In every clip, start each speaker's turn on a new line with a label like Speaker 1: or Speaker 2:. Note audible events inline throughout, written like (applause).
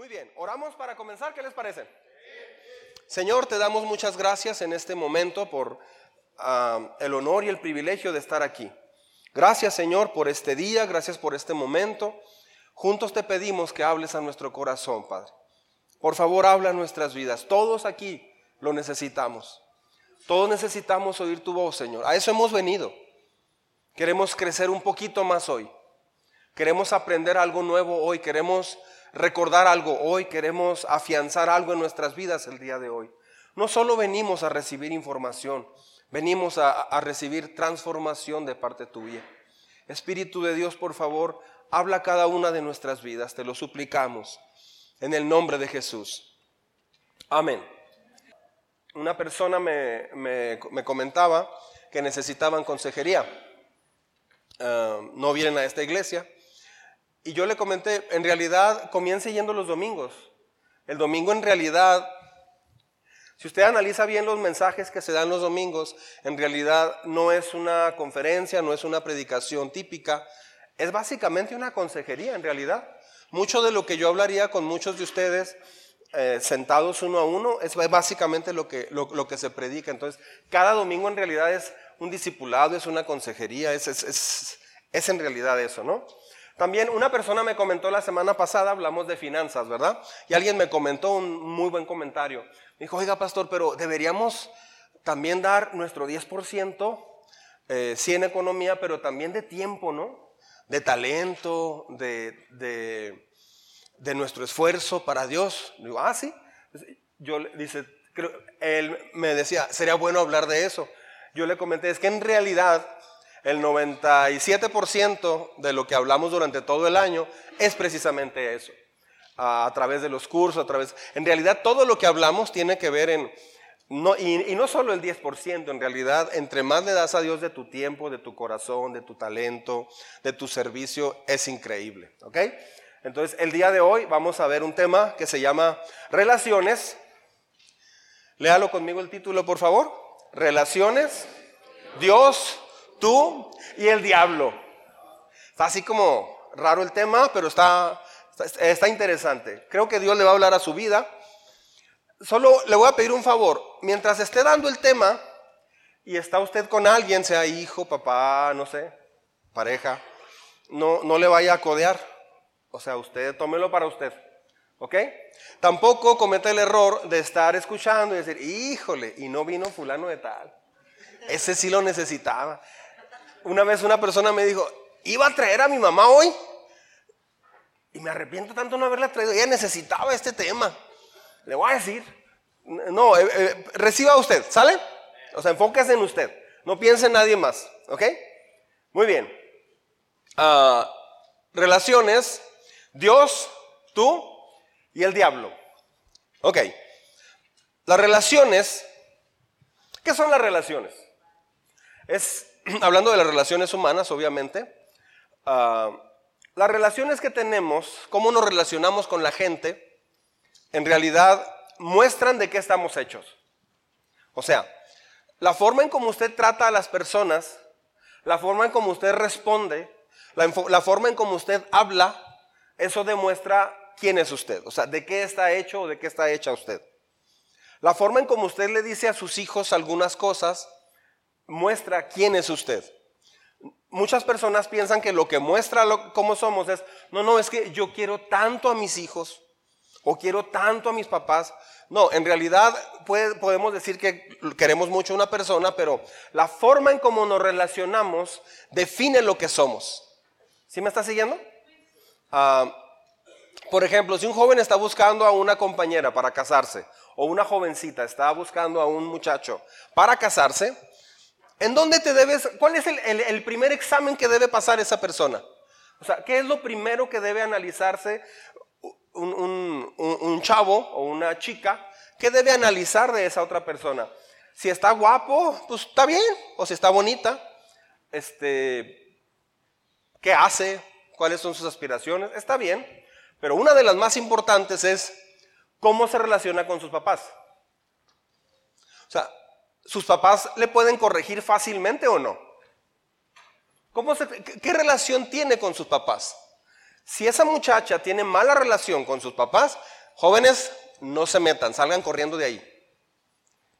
Speaker 1: Muy bien, oramos para comenzar, ¿qué les parece? Señor, te damos muchas gracias en este momento por ah, el honor y el privilegio de estar aquí. Gracias Señor por este día, gracias por este momento. Juntos te pedimos que hables a nuestro corazón, Padre. Por favor, habla a nuestras vidas. Todos aquí lo necesitamos. Todos necesitamos oír tu voz, Señor. A eso hemos venido. Queremos crecer un poquito más hoy. Queremos aprender algo nuevo hoy. Queremos recordar algo hoy. Queremos afianzar algo en nuestras vidas el día de hoy. No solo venimos a recibir información, venimos a, a recibir transformación de parte tuya. Espíritu de Dios, por favor, habla cada una de nuestras vidas. Te lo suplicamos. En el nombre de Jesús. Amén. Una persona me, me, comentaba que necesitaban consejería. Ah, no vienen a esta iglesia. Y yo le comenté, en realidad comience yendo los domingos. El domingo en realidad, si usted analiza bien los mensajes que se dan los domingos, en realidad no es una conferencia, no es una predicación típica, es básicamente una consejería en realidad. Mucho de lo que yo hablaría con muchos de ustedes eh, sentados uno a uno es básicamente lo que, lo, que se predica. Entonces, cada domingo en realidad es un discipulado, es una consejería, es, es, es, en realidad eso, ¿no? También una persona me comentó la semana pasada, hablamos de finanzas, ¿verdad? Y alguien me comentó un muy buen comentario. Me dijo, oiga, pastor, pero deberíamos también dar nuestro 10%, eh, sí en economía, pero también de tiempo, ¿no? de talento, de, de, nuestro esfuerzo para Dios. Digo, ah, sí. Yo dice, él me decía, sería bueno hablar de eso. Yo le comenté, es que en realidad el 97% de lo que hablamos durante todo el año es precisamente eso. A, través de los cursos, a través... En realidad todo lo que hablamos tiene que ver en no, y, no solo el 10%, en realidad, entre más le das a Dios de tu tiempo, de tu corazón, de tu talento, de tu servicio, es increíble. ¿Ok? Entonces, el día de hoy vamos a ver un tema que se llama relaciones. Léalo conmigo el título, por favor. Relaciones, Dios, tú y el diablo. Está así como raro el tema, pero está, está interesante. Creo que Dios le va a hablar a su vida solo le voy a pedir un favor. Mientras esté dando el tema y está usted con alguien, sea hijo, papá, no sé, pareja, no, no le vaya a codear. O sea, usted tómelo para usted. ¿Ok? Tampoco cometa el error de estar escuchando y decir, híjole, y no vino fulano de tal. Ese sí lo necesitaba. Una vez una persona me dijo, iba a traer a mi mamá hoy. Y me arrepiento tanto no haberla traído. Ella necesitaba este tema. Le voy a decir, no, eh, eh, reciba usted, ¿sale? O sea, enfóquese en usted, no piense en nadie más, ¿ok? Muy bien. Ah, relaciones, Dios, tú y el diablo. Ok. Las relaciones, ¿qué son las relaciones? Es, (clears throat) hablando de las relaciones humanas, obviamente, ah, las relaciones que tenemos, cómo nos relacionamos con la gente, en realidad muestran de qué estamos hechos. O sea, la forma en cómo usted trata a las personas, la forma en cómo usted responde, la, forma en cómo usted habla, eso demuestra quién es usted. O sea, de qué está hecho o de qué está hecha usted. La forma en cómo usted le dice a sus hijos algunas cosas muestra quién es usted. Muchas personas piensan que lo que muestra cómo somos es, no, no, es que yo quiero tanto a mis hijos, o quiero tanto a mis papás. No, en realidad podemos decir que queremos mucho a una persona, pero la forma en cómo nos relacionamos define lo que somos. ¿Sí me está siguiendo? Ah, por ejemplo, si un joven está buscando a una compañera para casarse, o una jovencita está buscando a un muchacho para casarse, ¿en dónde te debes, cuál es el primer examen que debe pasar esa persona? O sea, ¿qué es lo primero que debe analizarse un, chavo o una chica, ¿qué debe analizar de esa otra persona? Si está guapo, pues está bien, o si está bonita, este, ¿qué hace? ¿Cuáles son sus aspiraciones? Está bien, pero una de las más importantes es cómo se relaciona con sus papás. O sea, ¿sus papás le pueden corregir fácilmente o no? ¿Cómo ¿Qué relación tiene con sus papás? Si esa muchacha tiene mala relación con sus papás, jóvenes, no se metan, salgan corriendo de ahí.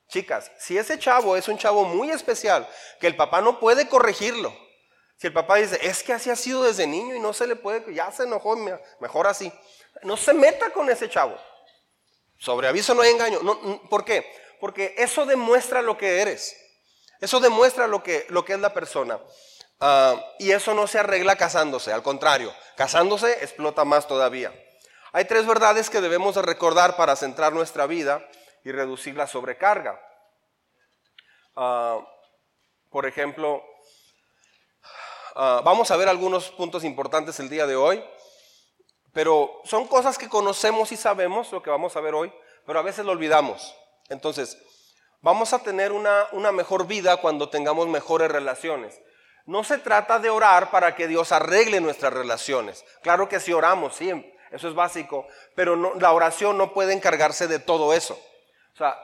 Speaker 1: Chicas, si ese chavo es un chavo muy especial, que el papá no puede corregirlo, si el papá dice, es que así ha sido desde niño y no se le puede, ya se enojó, mejor así, no se meta con ese chavo. Sobre aviso no hay engaño. ¿Por qué? Porque eso demuestra lo que eres. Eso demuestra lo que, es la persona. Ah, y eso no se arregla casándose, al contrario, casándose explota más todavía. Hay tres verdades que debemos de recordar para centrar nuestra vida y reducir la sobrecarga. Ah, por ejemplo, ah, vamos a ver algunos puntos importantes el día de hoy, pero son cosas que conocemos y sabemos, lo que vamos a ver hoy, pero a veces lo olvidamos. Entonces, vamos a tener una, una mejor vida cuando tengamos mejores relaciones. No se trata de orar para que Dios arregle nuestras relaciones. Claro que si oramos, sí, eso es básico, pero la oración no puede encargarse de todo eso. O sea,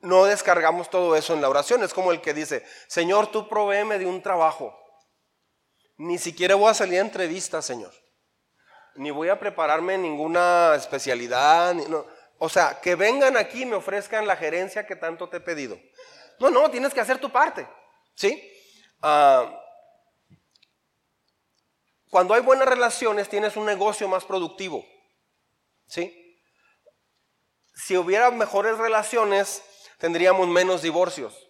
Speaker 1: no descargamos todo eso en la oración. Es como el que dice, Señor, tú proveeme de un trabajo. Ni siquiera voy a salir a entrevista, Señor. Ni voy a prepararme ninguna especialidad. O sea, que vengan aquí y me ofrezcan la gerencia que tanto te he pedido. No, no, tienes que hacer tu parte. ¿Sí? Ah, cuando hay buenas relaciones, tienes un negocio más productivo. ¿Sí? Si hubiera mejores relaciones, tendríamos menos divorcios,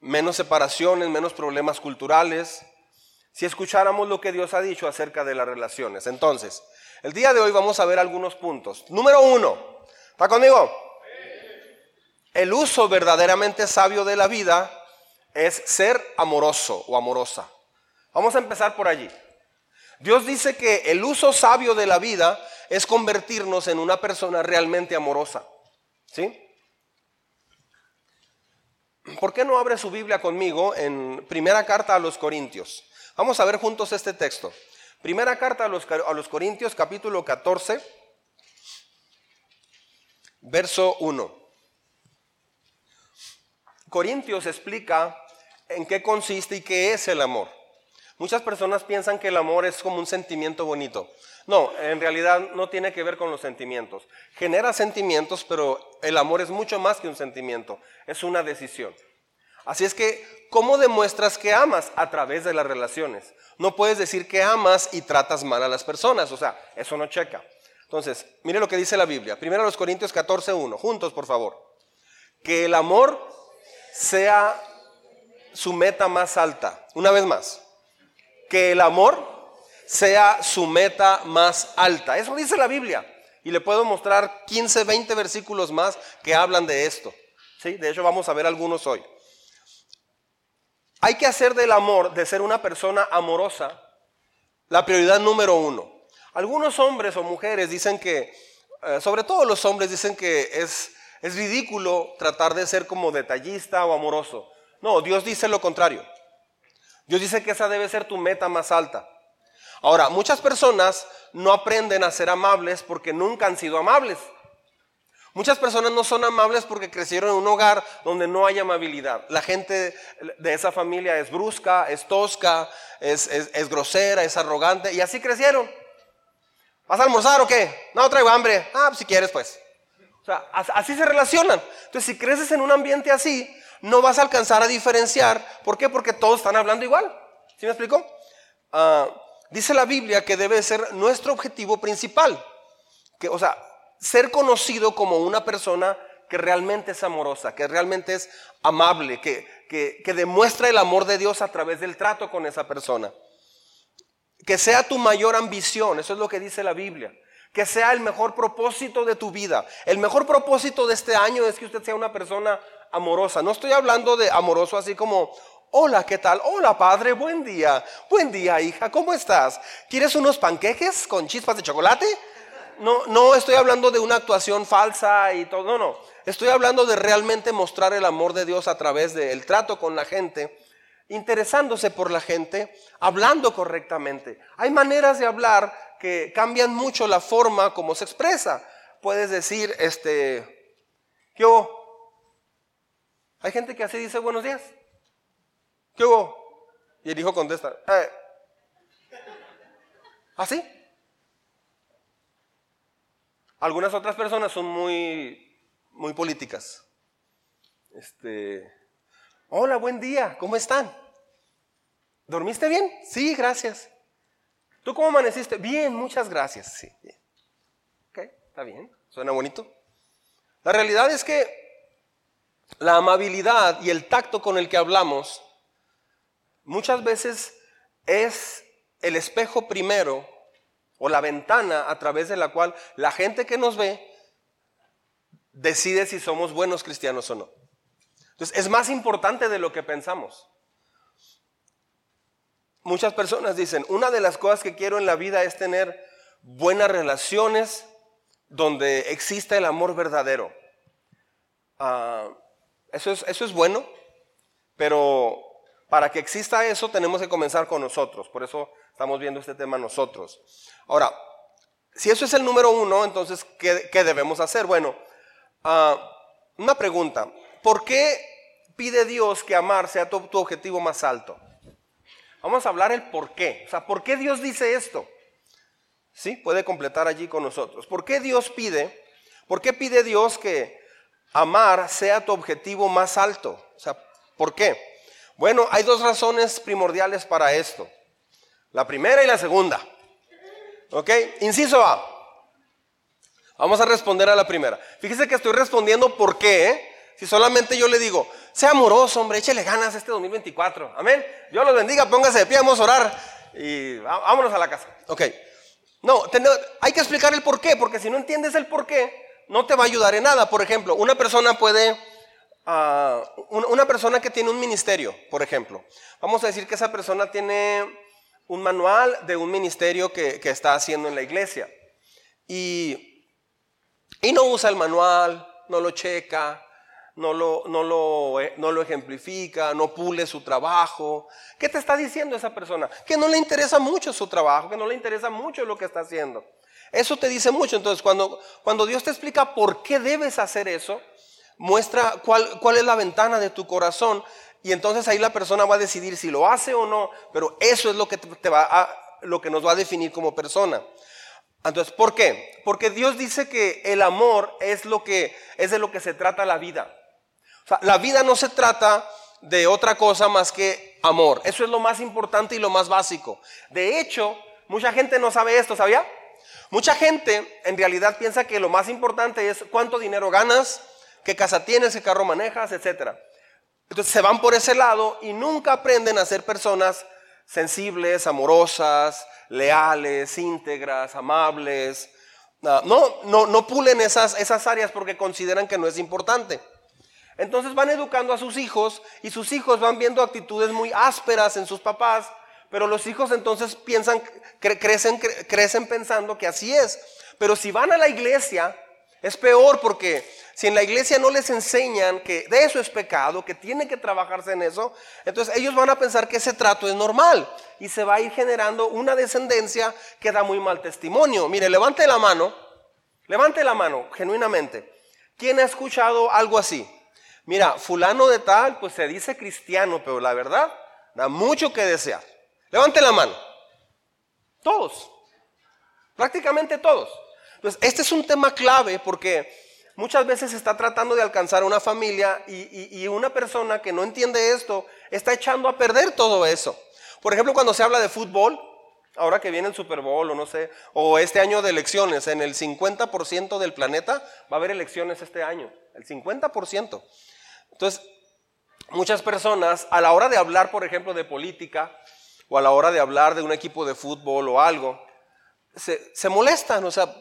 Speaker 1: menos separaciones, menos problemas culturales. Si escucháramos lo que Dios ha dicho acerca de las relaciones. Entonces, el día de hoy vamos a ver algunos puntos. Número uno, ¿está conmigo? El uso verdaderamente sabio de la vida es ser amoroso o amorosa. Vamos a empezar por allí. Dios dice que el uso sabio de la vida es convertirnos en una persona realmente amorosa. ¿Sí? ¿Por qué no abre su Biblia conmigo en primera carta a los Corintios? Vamos a ver juntos este texto. Primera carta a los, a los Corintios capítulo 14, verso 1. Corintios explica en qué consiste y qué es el amor. Muchas personas piensan que el amor es como un sentimiento bonito. No, en realidad no tiene que ver con los sentimientos. Genera sentimientos, pero el amor es mucho más que un sentimiento, es una decisión. Así es que, ¿cómo demuestras que amas? A través de las relaciones. No puedes decir que amas y tratas mal a las personas, o sea, eso no checa. Entonces, mire lo que dice la Biblia. Primero los Corintios 14.1, juntos por favor. Que el amor sea su meta más alta. Una vez más que el amor sea su meta más alta. Eso dice la Biblia. Y le puedo mostrar 15, 20 versículos más que hablan de esto. ¿Sí? De hecho, vamos a ver algunos hoy. Hay que hacer del amor, de ser una persona amorosa, la prioridad número uno. Algunos hombres o mujeres dicen que, eh, sobre todo los hombres dicen que es, es ridículo tratar de ser como detallista o amoroso. No, Dios dice lo contrario. Dios dice que esa debe ser tu meta más alta. Ahora, muchas personas no aprenden a ser amables porque nunca han sido amables. Muchas personas no son amables porque crecieron en un hogar donde no hay amabilidad. La gente de esa familia es brusca, es tosca, es, grosera, es arrogante y así crecieron. ¿Vas a almorzar o qué? No, traigo hambre. Ah, pues si quieres pues. O sea, así se relacionan. Entonces, si creces en un ambiente así, no vas a alcanzar a diferenciar. ¿Por qué? Porque todos están hablando igual. ¿Sí me explico? Ah, dice la Biblia que debe ser nuestro objetivo principal. Que, o sea, ser conocido como una persona que realmente es amorosa, que realmente es amable, que, que, demuestra el amor de Dios a través del trato con esa persona. Que sea tu mayor ambición, eso es lo que dice la Biblia que sea el mejor propósito de tu vida. El mejor propósito de este año es que usted sea una persona amorosa. No estoy hablando de amoroso así como, hola, ¿qué tal? Hola, padre, buen día. Buen día, hija, ¿cómo estás? ¿Quieres unos panqueques con chispas de chocolate? No, no estoy hablando de una actuación falsa y todo, no, no. Estoy hablando de realmente mostrar el amor de Dios a través del trato con la gente, interesándose por la gente, hablando correctamente. Hay maneras de hablar que cambian mucho la forma como se expresa. Puedes decir, este, yo hay gente que así dice buenos días. ¿Qué hubo? Y el hijo contesta, eh". Así. Algunas otras personas son muy, muy políticas. Este, hola, buen día, ¿cómo están? ¿Dormiste bien? Sí, gracias. ¿Tú cómo amaneciste? Bien, muchas gracias. Sí, Ok, está bien. ¿Suena bonito? La realidad es que la amabilidad y el tacto con el que hablamos muchas veces es el espejo primero o la ventana a través de la cual la gente que nos ve decide si somos buenos cristianos o no. Entonces, es más importante de lo que pensamos. Muchas personas dicen, una de las cosas que quiero en la vida es tener buenas relaciones donde exista el amor verdadero. Ah, eso, es, eso es bueno, pero para que exista eso tenemos que comenzar con nosotros. Por eso estamos viendo este tema nosotros. Ahora, si eso es el número uno, entonces, ¿qué, debemos hacer? Bueno, ah, una pregunta. ¿Por qué pide Dios que amar sea tu, tu, objetivo más alto? Vamos a hablar el por qué. O sea, ¿por qué Dios dice esto? ¿Sí? Puede completar allí con nosotros. ¿Por qué Dios pide? ¿Por qué pide Dios que amar sea tu objetivo más alto? O sea, ¿por qué? Bueno, hay dos razones primordiales para esto. La primera y la segunda. ¿Ok? Inciso A. Vamos a responder a la primera. Fíjese que estoy respondiendo por qué. ¿eh? Si solamente yo le digo, sea amoroso, hombre, échele ganas este 2024. Amén. Dios los bendiga, póngase de pie, vamos a orar y vámonos a la casa. Ok. No, hay que explicar el por qué, porque si no entiendes el por qué, no te va a ayudar en nada. Por ejemplo, una persona puede, ah, una persona que tiene un ministerio, por ejemplo, vamos a decir que esa persona tiene un manual de un ministerio que, está haciendo en la iglesia. Y, y, no usa el manual, no lo checa, no lo, no, lo, eh, no lo ejemplifica, no pule su trabajo. ¿Qué te está diciendo esa persona? Que no le interesa mucho su trabajo, que no le interesa mucho lo que está haciendo. Eso te dice mucho. Entonces, cuando, cuando Dios te explica por qué debes hacer eso, muestra cuál, cuál es la ventana de tu corazón y entonces ahí la persona va a decidir si lo hace o no, pero eso es lo que, te va lo que nos va a definir como persona. Entonces, ¿por qué? Porque Dios dice que el amor es, lo que, es de lo que se trata la vida. O sea, la vida no se trata de otra cosa más que amor. Eso es lo más importante y lo más básico. De hecho, mucha gente no sabe esto, ¿sabía? Mucha gente en realidad piensa que lo más importante es cuánto dinero ganas, qué casa tienes, qué carro manejas, etcétera. Entonces se van por ese lado y nunca aprenden a ser personas sensibles, amorosas, leales, íntegras, amables. No, no, no pulen esas, esas áreas porque consideran que no es importante. Entonces van educando a sus hijos y sus hijos van viendo actitudes muy ásperas en sus papás, pero los hijos entonces piensan, crecen, crecen pensando que así es. Pero si van a la iglesia, es peor porque si en la iglesia no les enseñan que de eso es pecado, que tiene que trabajarse en eso, entonces ellos van a pensar que ese trato es normal y se va a ir generando una descendencia que da muy mal testimonio. Mire, levante la mano, levante la mano genuinamente. ¿Quién ha escuchado algo así? Mira, fulano de tal, pues se dice cristiano, pero la verdad da mucho que desear. Levante la mano. Todos. Prácticamente todos. Entonces, este es un tema clave porque muchas veces está tratando de alcanzar una familia y, una persona que no entiende esto está echando a perder todo eso. Por ejemplo, cuando se habla de fútbol, ahora que viene el Super Bowl o no sé, o este año de elecciones, en el 50% del planeta va a haber elecciones este año, el 50%. Entonces, muchas personas a la hora de hablar, por ejemplo, de política o a la hora de hablar de un equipo de fútbol o algo, se, se molestan, o sea,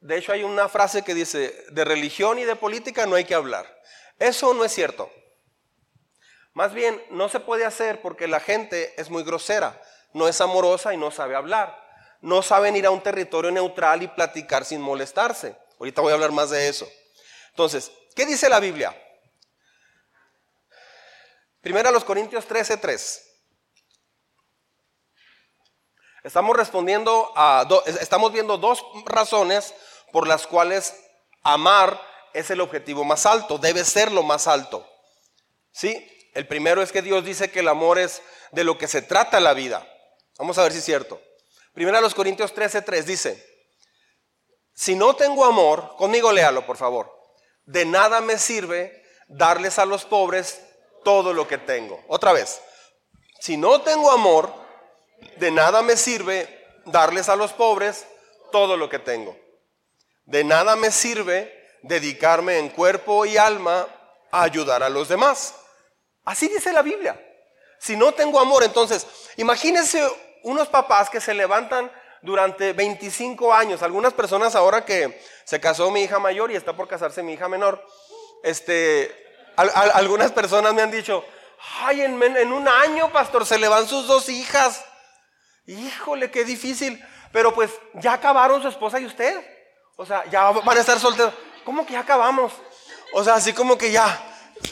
Speaker 1: de hecho, hay una frase que dice, de religión y de política no hay que hablar. Eso no es cierto. Más bien, no se puede hacer porque la gente es muy grosera, no es amorosa y no sabe hablar. No saben ir a un territorio neutral y platicar sin molestarse. Ahorita voy a hablar más de eso. Entonces, ¿qué dice la Biblia? Primero a los Corintios 13:3. Estamos respondiendo a, estamos viendo dos razones por las cuales amar es el objetivo más alto, debe ser lo más alto. ¿Sí? El primero es que Dios dice que el amor es de lo que se trata la vida. Vamos a ver si es cierto. Primera los Corintios 13:3 dice, si no tengo amor, conmigo léalo por favor, de nada me sirve darles a los pobres todo lo que tengo. Otra vez, si no tengo amor, de nada me sirve darles a los pobres todo lo que tengo. De nada me sirve dedicarme en cuerpo y alma a ayudar a los demás. Así dice la Biblia. Si no tengo amor, entonces, imagínense unos papás que se levantan durante 25 años. Algunas personas ahora que se casó mi hija mayor y está por casarse mi hija menor, este, algunas personas me han dicho, ay, en, en un año, pastor, se le van sus dos hijas. Híjole, qué difícil. Pero pues ya acabaron su esposa y usted. O sea, ya van a estar solteros. ¿Cómo que ya acabamos? O sea, así como que ya,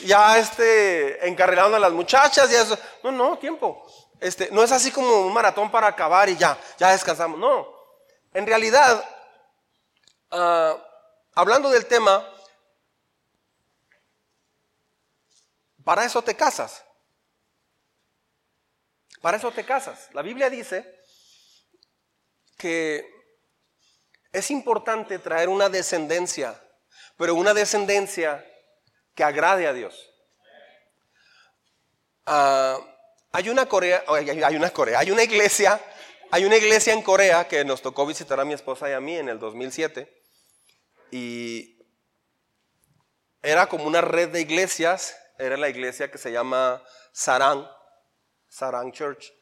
Speaker 1: ya este, encarrilaron a las muchachas y eso. No, no, tiempo. Este, no es así como un maratón para acabar y ya, ya descansamos. No. En realidad, ah, hablando del tema, para eso te casas. Para eso te casas. La Biblia dice que es importante traer una descendencia, pero una descendencia que agrade a Dios. Ah, hay una Corea, hay una Corea, hay una iglesia, hay una iglesia en Corea que nos tocó visitar a mi esposa y a mí en el 2007 y era como una red de iglesias, era la iglesia que se llama Sarang, Sarang Church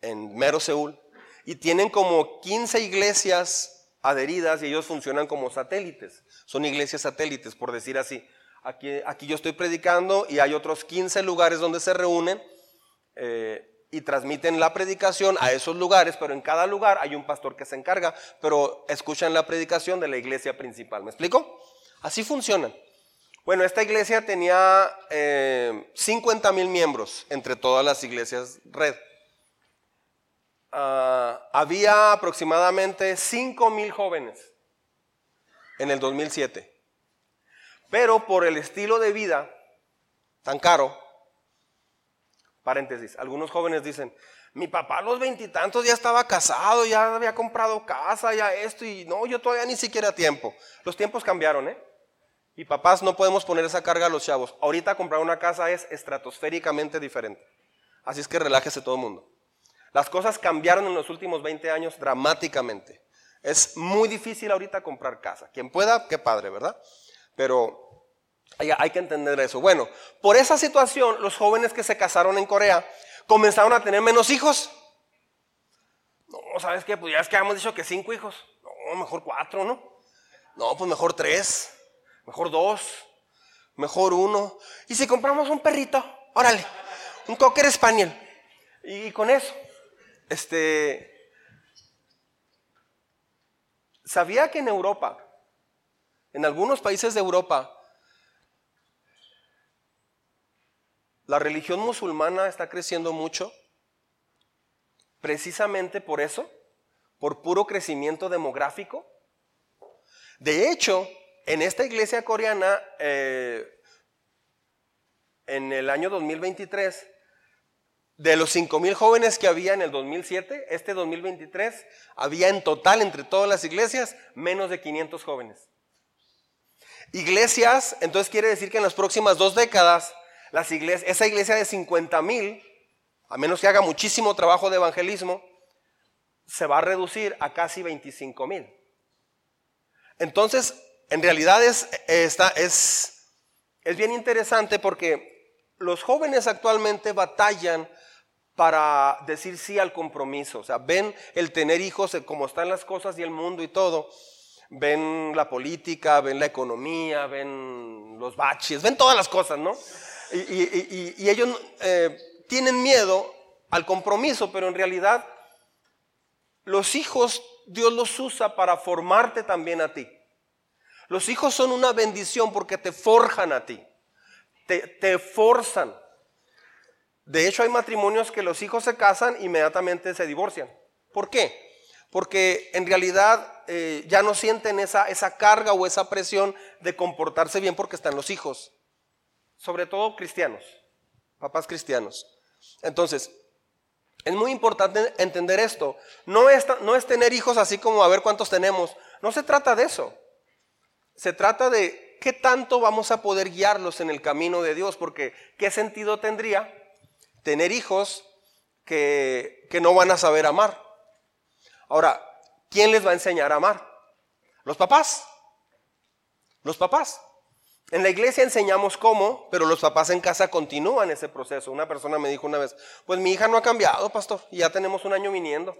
Speaker 1: en Mero Seúl y tienen como 15 iglesias adheridas y ellos funcionan como satélites. Son iglesias satélites, por decir así. Aquí, yo estoy predicando y hay otros 15 lugares donde se reúnen eh, y transmiten la predicación a esos lugares, pero en cada lugar hay un pastor que se encarga, pero escuchan la predicación de la iglesia principal. ¿Me explico? Así funcionan. Bueno, esta iglesia tenía 50 eh, mil miembros entre todas las iglesias red. Ah, había aproximadamente 5 mil jóvenes en el 2007. Pero por el estilo de vida tan caro, paréntesis, algunos jóvenes dicen, mi papá a los veintitantos ya estaba casado, ya había comprado casa, ya esto, y no, yo todavía ni siquiera tiempo. Los tiempos cambiaron, ¿eh? Y papás no podemos poner esa carga a los chavos. Ahorita comprar una casa es estratosféricamente diferente. Así es que relájese todo el mundo. Las cosas cambiaron en los últimos 20 años dramáticamente. Es muy difícil ahorita comprar casa. Quien pueda, qué padre, ¿verdad? Pero hay, que entender eso. Bueno, por esa situación, los jóvenes que se casaron en Corea comenzaron a tener menos hijos. No, ¿sabes qué? Pues ya es que hemos dicho que cinco hijos. No, mejor cuatro, ¿no? No, pues mejor tres, mejor dos, mejor uno. Y si compramos un perrito, órale, un cocker spaniel. Y con eso, este, ¿sabía que en Europa, en algunos países de Europa, la religión musulmana está creciendo mucho? Precisamente por eso, por puro crecimiento demográfico. De hecho, en esta iglesia coreana, eh, en el año 2023, de los 5 mil jóvenes que había en el 2007, este 2023, había en total entre todas las iglesias menos de 500 jóvenes. Iglesias, entonces quiere decir que en las próximas dos décadas, esa iglesia de 50 mil, a menos que haga muchísimo trabajo de evangelismo, se va a reducir a casi 25 mil. Entonces, en realidad es, es, es bien interesante porque los jóvenes actualmente batallan para decir sí al compromiso. O sea, ven el tener hijos, como están las cosas y el mundo y todo. Ven la política, ven la economía, ven los baches, ven todas las cosas, ¿no? Y, ellos eh, tienen miedo al compromiso, pero en realidad los hijos Dios los usa para formarte también a ti. Los hijos son una bendición porque te forjan a ti, te, forzan. De hecho, hay matrimonios que los hijos se casan e inmediatamente se divorcian. ¿Por qué? Porque en realidad eh, ya no sienten esa, esa carga o esa presión de comportarse bien porque están los hijos. Sobre todo cristianos, papás cristianos. Entonces, Es muy importante entender esto. No es, no es tener hijos así como a ver cuántos tenemos. No se trata de eso. Se trata de qué tanto vamos a poder guiarlos en el camino de Dios, porque ¿qué sentido tendría tener hijos que, que no van a saber amar? Ahora, ¿quién les va a enseñar a amar? Los papás. Los papás. En la iglesia enseñamos cómo, pero los papás en casa continúan ese proceso. Una persona me dijo una vez, pues mi hija no ha cambiado, pastor, y ya tenemos un año viniendo.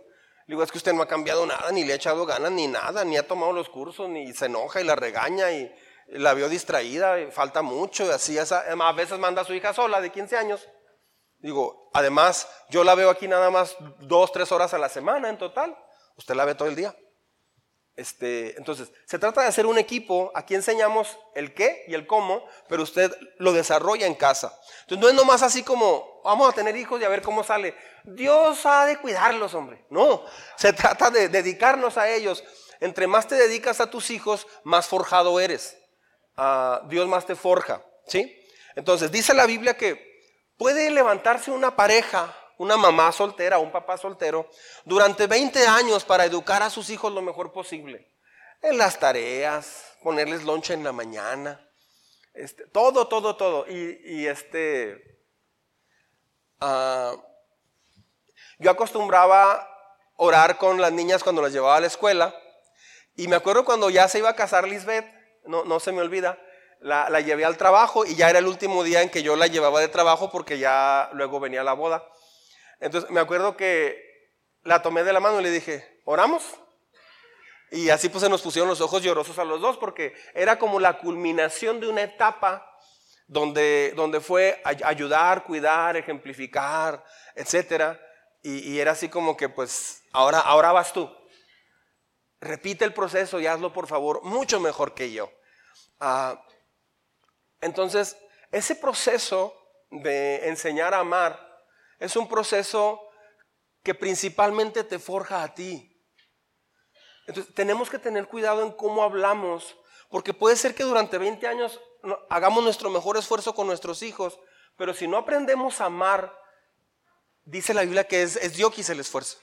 Speaker 1: Digo, es que usted no ha cambiado nada, ni le ha echado ganas, ni nada, ni ha tomado los cursos, ni se enoja y la regaña y la vio distraída, y falta mucho, y así, a veces manda a su hija sola de 15 años. Digo, además, yo la veo aquí nada más dos, tres horas a la semana en total. Usted la ve todo el día. Este, entonces, se trata de hacer un equipo, aquí enseñamos el qué y el cómo, pero usted lo desarrolla en casa. Entonces, no es nomás así como, vamos a tener hijos y a ver cómo sale. Dios ha de cuidarlos, hombre. No, se trata de dedicarnos a ellos. Entre más te dedicas a tus hijos, más forjado eres. Ah, Dios más te forja, ¿sí? Entonces, dice la Biblia que puede levantarse una pareja una mamá soltera, un papá soltero, durante 20 años para educar a sus hijos lo mejor posible. En las tareas, ponerles lonche en la mañana, este, todo, todo, todo. Y, este, ah, yo acostumbraba orar con las niñas cuando las llevaba a la escuela. Y me acuerdo cuando ya se iba a casar Lisbeth, no, no se me olvida, la, la, llevé al trabajo y ya era el último día en que yo la llevaba de trabajo porque ya luego venía la boda. Entonces me acuerdo que la tomé de la mano y le dije, ¿oramos? Y así pues se nos pusieron los ojos llorosos a los dos porque era como la culminación de una etapa donde, donde fue ayudar, cuidar, ejemplificar, etc. Y, era así como que pues ahora, ahora vas tú. Repite el proceso y hazlo por favor mucho mejor que yo. Ah, entonces, ese proceso de enseñar a amar es un proceso que principalmente te forja a ti. Entonces, tenemos que tener cuidado en cómo hablamos, porque puede ser que durante 20 años hagamos nuestro mejor esfuerzo con nuestros hijos, pero si no aprendemos a amar, dice la Biblia que es, es Diokis el esfuerzo.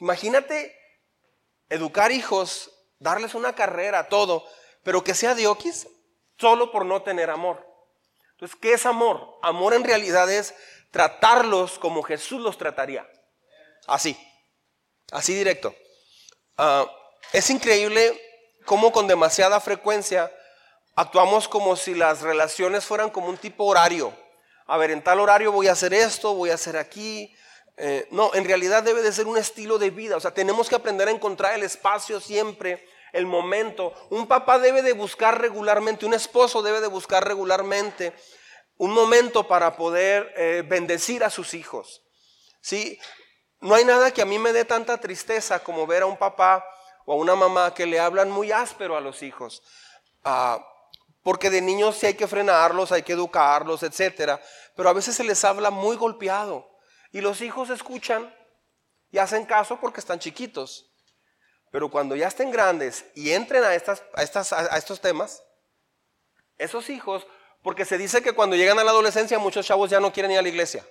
Speaker 1: Imagínate educar hijos, darles una carrera, todo, pero que sea Diokis solo por no tener amor. Entonces, ¿qué es amor? Amor en realidad es tratarlos como Jesús los trataría. Así, así directo. Ah, es increíble cómo con demasiada frecuencia actuamos como si las relaciones fueran como un tipo horario. A ver, en tal horario voy a hacer esto, voy a hacer aquí. Eh, no, en realidad debe de ser un estilo de vida. O sea, tenemos que aprender a encontrar el espacio siempre, el momento. Un papá debe de buscar regularmente, un esposo debe de buscar regularmente un momento para poder eh, bendecir a sus hijos. ¿sí? No hay nada que a mí me dé tanta tristeza como ver a un papá o a una mamá que le hablan muy áspero a los hijos. Ah, porque de niños sí hay que frenarlos, hay que educarlos, etc. Pero a veces se les habla muy golpeado. Y los hijos escuchan y hacen caso porque están chiquitos. Pero cuando ya estén grandes y entren a, estas, a, estas, a estos temas, esos hijos porque se dice que cuando llegan a la adolescencia muchos chavos ya no quieren ir a la iglesia.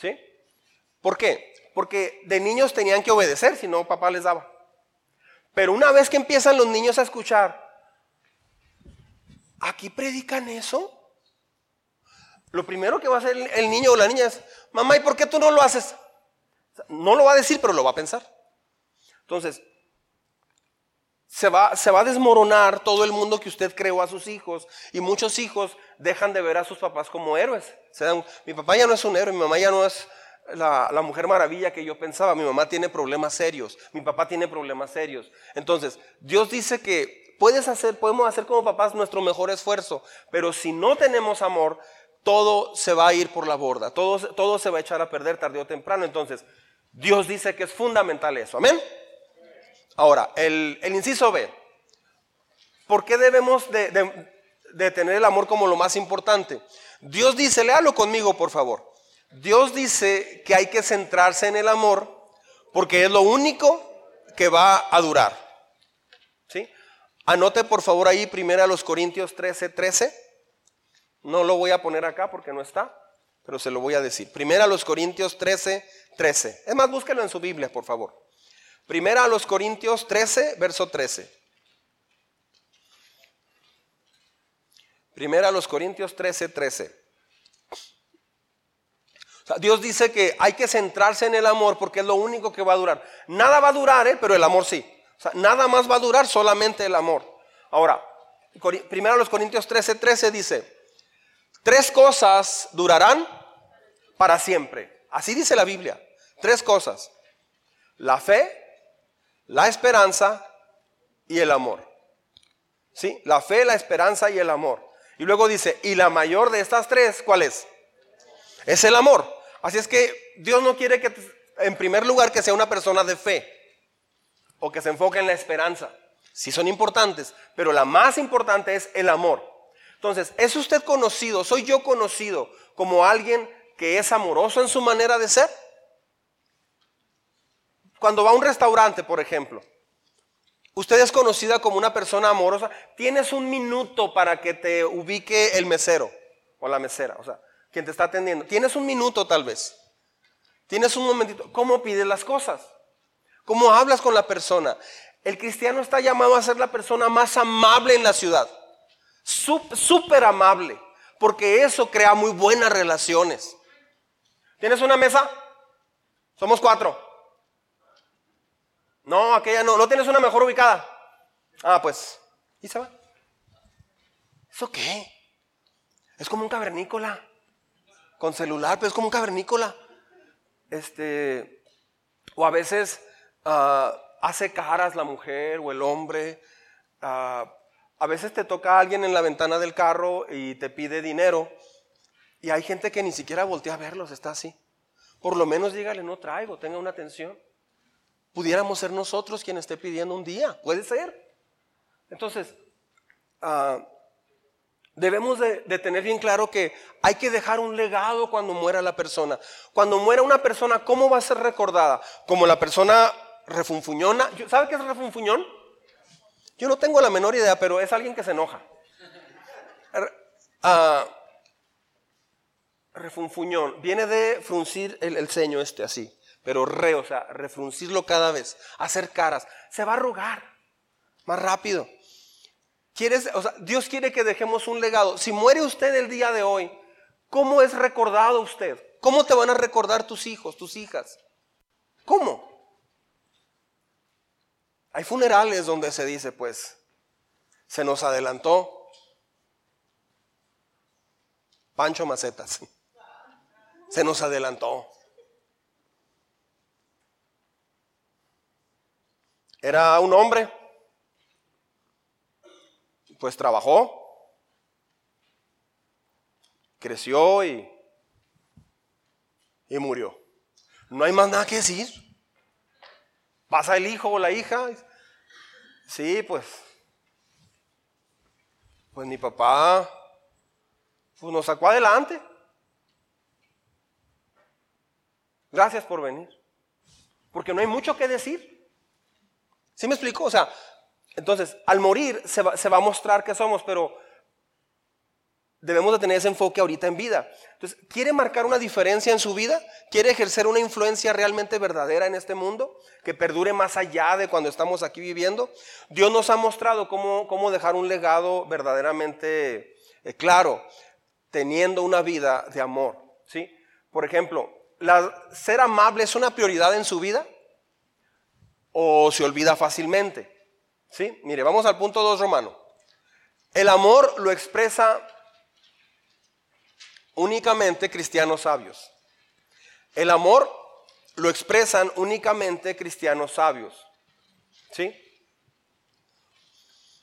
Speaker 1: ¿Sí? ¿Por qué? Porque de niños tenían que obedecer, si no papá les daba. Pero una vez que empiezan los niños a escuchar, ¿aquí predican eso? Lo primero que va a hacer el niño o la niña es, mamá, ¿y por qué tú no lo haces? No lo va a decir, pero lo va a pensar. Entonces, se va, se va a desmoronar todo el mundo que usted creó a sus hijos y muchos hijos dejan de ver a sus papás como héroes. mi papá ya no es un héroe, mi mamá ya no es la, la, mujer maravilla que yo pensaba, mi mamá tiene problemas serios, mi papá tiene problemas serios. Entonces, Dios dice que puedes hacer, podemos hacer como papás nuestro mejor esfuerzo, pero si no tenemos amor, todo se va a ir por la borda, todo, todo se va a echar a perder tarde o temprano. Entonces, Dios dice que es fundamental eso. Amén. Ahora, el, inciso B. ¿Por qué debemos de, tener el amor como lo más importante? Dios dice, léalo conmigo por favor. Dios dice que hay que centrarse en el amor porque es lo único que va a durar. ¿Sí? Anote por favor ahí primero a los Corintios 13, 13. No lo voy a poner acá porque no está. pero se lo voy a decir. Primera a los Corintios 13, 13. Es más, búsquelo en su Biblia, por favor. Primera a los Corintios 13, verso 13. Primera a los Corintios 13, 13. Dios dice que hay que centrarse en el amor porque es lo único que va a durar. Nada va a durar, ¿eh? pero el amor sí. Nada más va a durar, solamente el amor. Ahora, primero a los Corintios 13, 13 dice, tres cosas durarán para siempre. Así dice la Biblia. Tres cosas. La fe, la esperanza y el amor. ¿Sí? La fe, la esperanza y el amor. Y luego dice, y la mayor de estas tres, ¿cuál es? Es el amor. Así es que Dios no quiere que, en primer lugar, que sea una persona de fe o que se enfoque en la esperanza. Sí son importantes, pero la más importante es el amor. Entonces, ¿es usted conocido, soy yo conocido como alguien que es amoroso en su manera de ser? Cuando va a un restaurante, por ejemplo, usted es conocida como una persona amorosa, tienes un minuto para que te ubique el mesero o la mesera, o sea, quien te está atendiendo. Tienes un minuto tal vez. Tienes un momentito. ¿Cómo pides las cosas? ¿Cómo hablas con la persona? El cristiano está llamado a ser la persona más amable en la ciudad. Súper amable. Porque eso crea muy buenas relaciones. ¿Tienes una mesa? Somos cuatro. No, aquella no. ¿No tienes una mejor ubicada? Ah, pues. ¿Y se va? ¿Eso qué? Es como un cavernícola. Con celular, pero es como un cavernícola. Este. O a veces Ah, hace caras la mujer o el hombre. Ah, a veces te toca a alguien en la ventana del carro y te pide dinero. Y hay gente que ni siquiera voltea a verlos, está así. Por lo menos dígale, no traigo, tenga una atención. Pudiéramos ser nosotros quien esté pidiendo un día, puede ser. Entonces, ah, debemos de, tener bien claro que hay que dejar un legado cuando muera la persona. Cuando muera una persona, ¿cómo va a ser recordada? Como la persona refunfuñona. ¿Sabe qué es refunfuñón? Yo no tengo la menor idea, pero es alguien que se enoja. Uh, refunfuñón. Viene de fruncir el, ceño este así. Pero re, o sea, refruncirlo cada vez. Hacer caras. Se va a arrugar. Más rápido. ¿Quieres, o sea, Dios quiere que dejemos un legado. Si muere usted el día de hoy, ¿cómo es recordado usted? ¿Cómo te van a recordar tus hijos, tus hijas? ¿Cómo? Hay funerales donde se dice, pues, se nos adelantó Pancho Macetas. Se nos adelantó. Era un hombre, pues trabajó, creció y, y murió. No hay más nada que decir. Pasa el hijo o la hija. Sí, pues. Pues mi papá pues nos sacó adelante. Gracias por venir. Porque no hay mucho que decir. ¿Sí me explico? O sea, entonces, al morir se va, a mostrar que somos, pero debemos de tener ese enfoque ahorita en vida. Entonces, ¿quiere marcar una diferencia en su vida? ¿Quiere ejercer una influencia realmente verdadera en este mundo? Que perdure más allá de cuando estamos aquí viviendo. Dios nos ha mostrado cómo, cómo dejar un legado verdaderamente eh, claro, teniendo una vida de amor. ¿sí? Por ejemplo, ¿ser amable es una prioridad en su vida? ¿O se olvida fácilmente? ¿Sí? Mire, vamos al punto 2 romano. El amor lo expresa únicamente cristianos sabios. El amor lo expresan únicamente cristianos sabios. ¿Sí?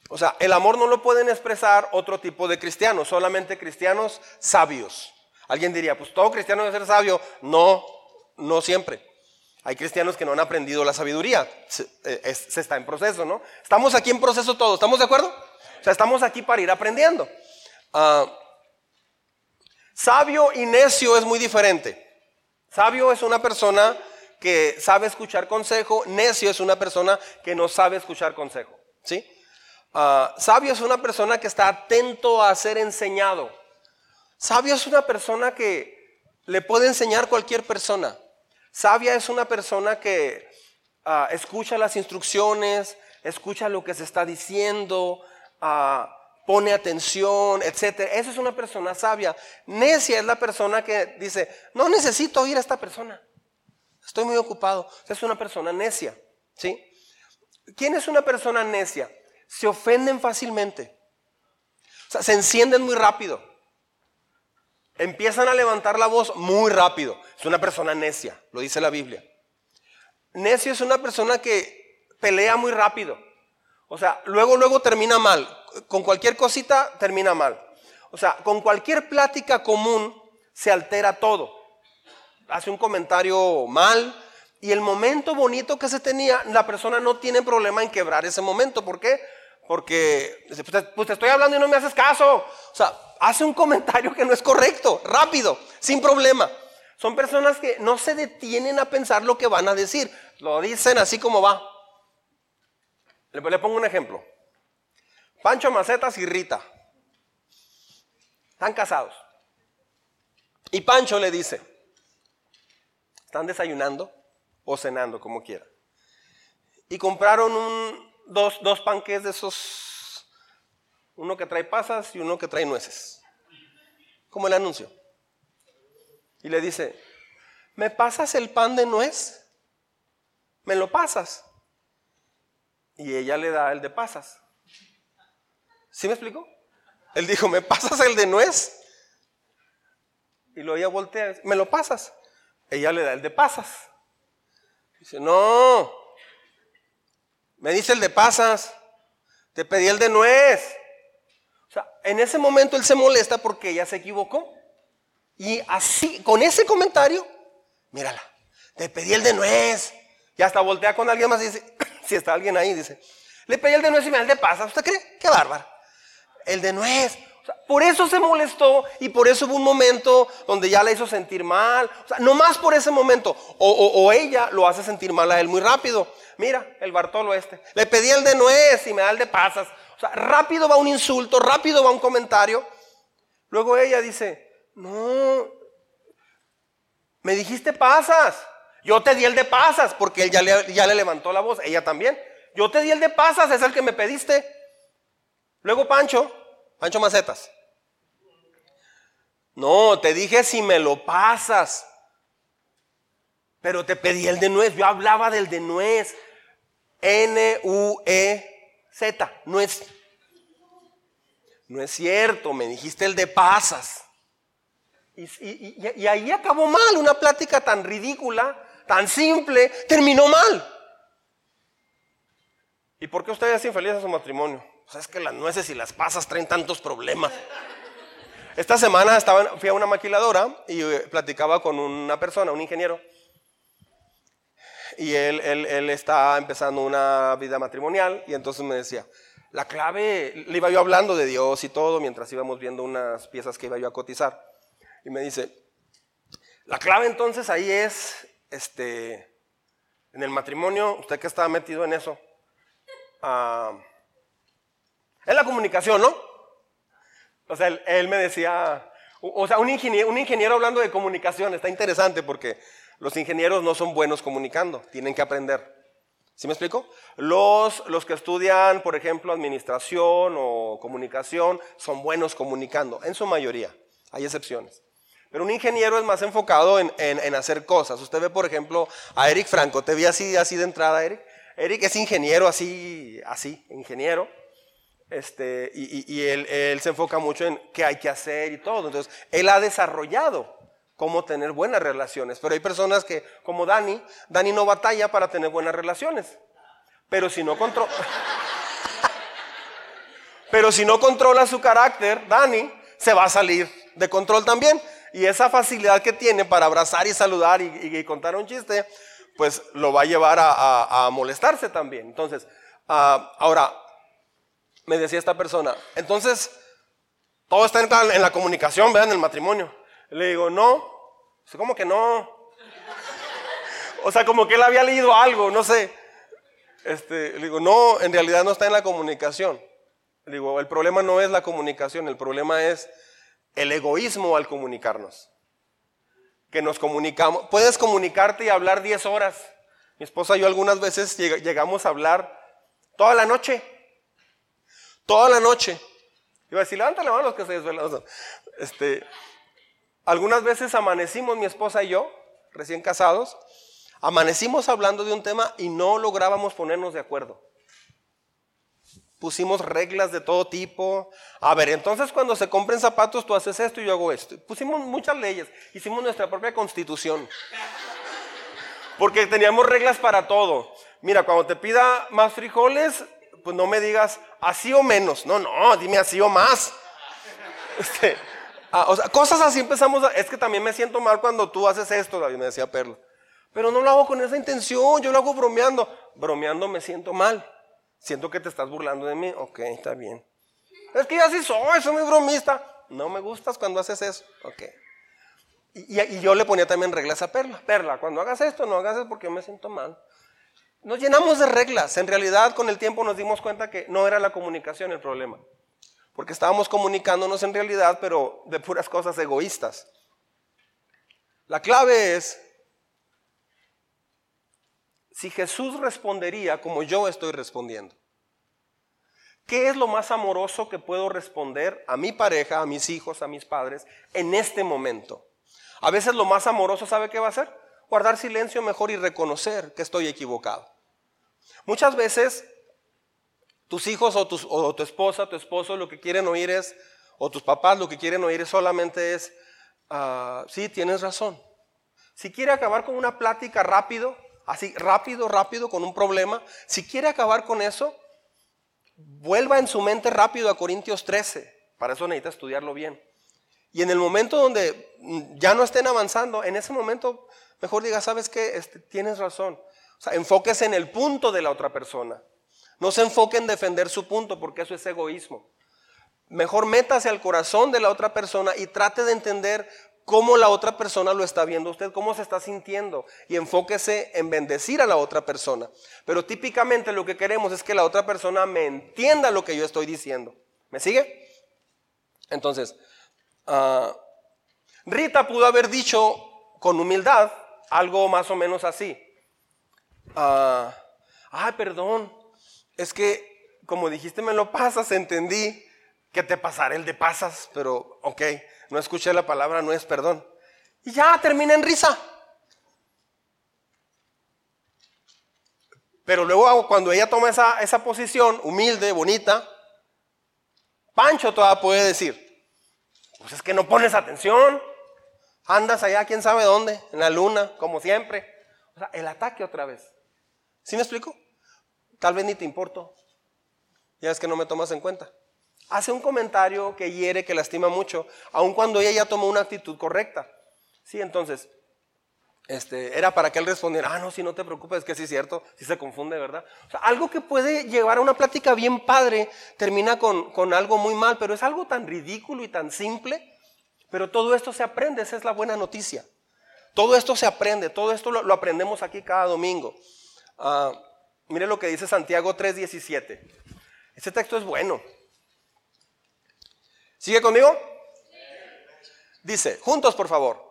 Speaker 1: O sea, el amor no lo pueden expresar otro tipo de cristianos, solamente cristianos sabios. Alguien diría, pues todo cristiano debe ser sabio. No, no siempre. Hay cristianos que no han aprendido la sabiduría. Se, eh, está en proceso, ¿no? Estamos aquí en proceso todos, ¿estamos de acuerdo? O sea, estamos aquí para ir aprendiendo. Ah, Sabio y necio es muy diferente. Sabio es una persona que sabe escuchar consejo, necio es una persona que no sabe escuchar consejo. ¿sí? Ah, sabio es una persona que está atento a ser enseñado. Sabio es una persona que le puede enseñar cualquier persona. Sabia es una persona que ah, escucha las instrucciones, escucha lo que se está diciendo, ah, pone atención, etc. Esa es una persona sabia. Necia es la persona que dice, no necesito oír a esta persona. Estoy muy ocupado. es una persona necia. ¿sí? ¿Quién es una persona necia? Se ofenden fácilmente. O sea, se encienden muy rápido. Empiezan a levantar la voz muy rápido. Es una persona necia, lo dice la Biblia. Necio es una persona que pelea muy rápido. O sea, luego, luego termina mal. Con cualquier cosita termina mal. O sea, con cualquier plática común se altera todo. Hace un comentario mal y el momento bonito que se tenía, la persona no tiene problema en quebrar ese momento. ¿Por qué? Porque, pues, pues te estoy hablando y no me haces caso. O sea, hace un comentario que no es correcto, rápido, sin problema. Son personas que no se detienen a pensar lo que van a decir. Lo dicen así como va. Le, pongo un ejemplo. Pancho Macetas y Rita. Están casados. Y Pancho le dice, están desayunando o cenando, como quieran. Y compraron dos, dos panques de esos, uno que trae pasas y uno que trae nueces. Como el anuncio. Y le dice, ¿me pasas el pan de nuez? ¿Me lo pasas? Y ella le da el de pasas. ¿Sí me explico? Él dijo, ¿me pasas el de nuez? Y lo ella voltea, ¿me lo pasas? Ella le da el de pasas. Dice, no, me dice el de pasas, te pedí el de nuez. O en ese momento él se molesta porque ella se equivocó. Y así, con ese comentario, mírala, te pedí el de nuez. Y hasta voltea con alguien más y dice, (coughs) si está alguien ahí, dice, le pedí el de nuez y me da el de pasas. ¿Usted cree? Qué bárbaro. El de nuez. por eso se molestó y por eso hubo un momento donde ya la hizo sentir mal. O sea, no más por ese momento. O, ella lo hace sentir mal a él muy rápido. Mira, el Bartolo este. Le pedí el de nuez y me da el de pasas. O sea, rápido va un insulto, rápido va un comentario. Luego ella dice, no, me dijiste pasas. Yo te di el de pasas porque él ya le, ya le levantó la voz, ella también. Yo te di el de pasas, es el que me pediste. Luego Pancho, Pancho Macetas. No, te dije si me lo pasas. Pero te pedí el de nuez. Yo hablaba del de nuez. N-U-E-Z. Nuez. No es cierto, me dijiste el de pasas. Y, ahí acabó mal, una plática tan ridícula, tan simple, terminó mal. ¿Y por qué usted es infeliz a su matrimonio? Pues es que las nueces y las pasas traen tantos problemas. Esta semana estaba, fui a una maquiladora y eh, platicaba con una persona, un ingeniero. Y él, él, él está empezando una vida matrimonial y entonces me decía, la clave, le iba yo hablando de Dios y todo mientras íbamos viendo unas piezas que iba yo a cotizar. Y me dice, la clave entonces ahí es, este, en el matrimonio, usted que estaba metido en eso, uh, es la comunicación, ¿no? O sea, él, me decía, o sea, un ingeniero, un ingeniero hablando de comunicación, está interesante porque los ingenieros no son buenos comunicando, tienen que aprender. ¿Sí me explico? Los, los que estudian, por ejemplo, administración o comunicación, son buenos comunicando, en su mayoría. Hay excepciones. Pero un ingeniero es más enfocado en, hacer cosas. Usted ve, por ejemplo, a Eric Franco. Te vi así, así de entrada, Eric. Eric es ingeniero, así, así, ingeniero. Este, y, él, él, se enfoca mucho en qué hay que hacer y todo. Entonces, él ha desarrollado cómo tener buenas relaciones. Pero hay personas que, como Dani, Dani no batalla para tener buenas relaciones. (laughs) Pero si no controla... Su carácter, Dani se va a salir de control también. Y esa facilidad que tiene para abrazar y saludar y, contar un chiste, pues lo va a llevar a, molestarse también. Entonces, ah, ahora, me decía esta persona, entonces, todo está en, la comunicación, vean, en el matrimonio. Le digo, no, ¿cómo que no? O sea, como que él había leído algo, no sé. Este, le digo, no, en realidad no está en la comunicación. Le digo, el problema no es la comunicación, el problema es el egoísmo al comunicarnos. que nos comunicamos. Puedes comunicarte y hablar 10 horas. Mi esposa y yo algunas veces llegamos a hablar toda la noche. Toda la noche. Iba a decir, levanta la mano los que se desvelan. Este, algunas veces amanecimos mi esposa y yo, recién casados, amanecimos hablando de un tema y no lográbamos ponernos de acuerdo. Pusimos reglas de todo tipo. A ver, entonces cuando se compren zapatos tú haces esto y yo hago esto. Pusimos muchas leyes, hicimos nuestra propia constitución. Porque teníamos reglas para todo. Mira, cuando te pida más frijoles, pues no me digas así o menos. No, no, dime así o más. Este, ah, o sea, cosas así empezamos a, Es que también me siento mal cuando tú haces esto, David me decía Perla. Pero no lo hago con esa intención, yo lo hago bromeando. Bromeando me siento mal. Siento que te estás burlando de mí. Ok, está bien. Es que yo así soy, soy muy bromista. No me gustas cuando haces eso. Ok. Y, yo le ponía también reglas a Perla. Perla, cuando hagas esto, no hagas eso porque me siento mal. Nos llenamos de reglas. En realidad, con el tiempo nos dimos cuenta que no era la comunicación el problema. Porque estábamos comunicándonos en realidad, pero de puras cosas egoístas. La clave es si Jesús respondería como yo estoy respondiendo. ¿Qué es lo más amoroso que puedo responder a mi pareja, a mis hijos, a mis padres en este momento? A veces lo más amoroso, ¿sabe qué va a hacer? Guardar silencio mejor y reconocer que estoy equivocado. Muchas veces tus hijos o, tu esposa, tu esposo lo que quieren oír es, o tus papás lo que quieren oír solamente es, ah, sí, tienes razón. Si quiere acabar con una plática rápido, así rápido, rápido, con un problema, si quiere acabar con eso, vuelva en su mente rápido a Corintios 13. Para eso necesita estudiarlo bien. Y en el momento donde ya no estén avanzando, en ese momento mejor diga, ¿sabes qué? Este, tienes razón. O sea, enfóquese en el punto de la otra persona. No se enfoque en defender su punto porque eso es egoísmo. Mejor métase al corazón de la otra persona y trate de entender cómo la otra persona lo está viendo usted, cómo se está sintiendo y enfóquese en bendecir a la otra persona. Pero típicamente lo que queremos es que la otra persona me entienda lo que yo estoy diciendo. ¿Me sigue? Entonces, Ah, Rita pudo haber dicho con humildad algo más o menos así. ah, perdón, es que como dijiste me lo pasas, entendí que te pasaré el de pasas, pero ok, no escuché la palabra, no es perdón. Y ya termina en risa. Pero luego cuando ella toma esa, esa posición humilde, bonita, Pancho todavía puede decir, pues es que no pones atención. Andas allá, quién sabe dónde, en la luna, como siempre. O sea, el ataque otra vez. ¿Sí me explico? Tal vez ni te importo. Ya es que no me tomas en cuenta. Hace un comentario que hiere, que lastima mucho, aun cuando ella ya tomó una actitud correcta. Sí, entonces, este, era para que él respondiera, ah, no, si no te preocupes, que sí es cierto, si se confunde, ¿verdad? Algo que puede llevar a una plática bien padre, termina con, con algo muy mal, pero es algo tan ridículo y tan simple, pero todo esto se aprende, esa es la buena noticia. Todo esto se aprende, todo esto lo, aprendemos aquí cada domingo. Ah, mire lo que dice Santiago 3:17. Este texto es bueno. ¿Sigue conmigo? Dice, juntos por favor.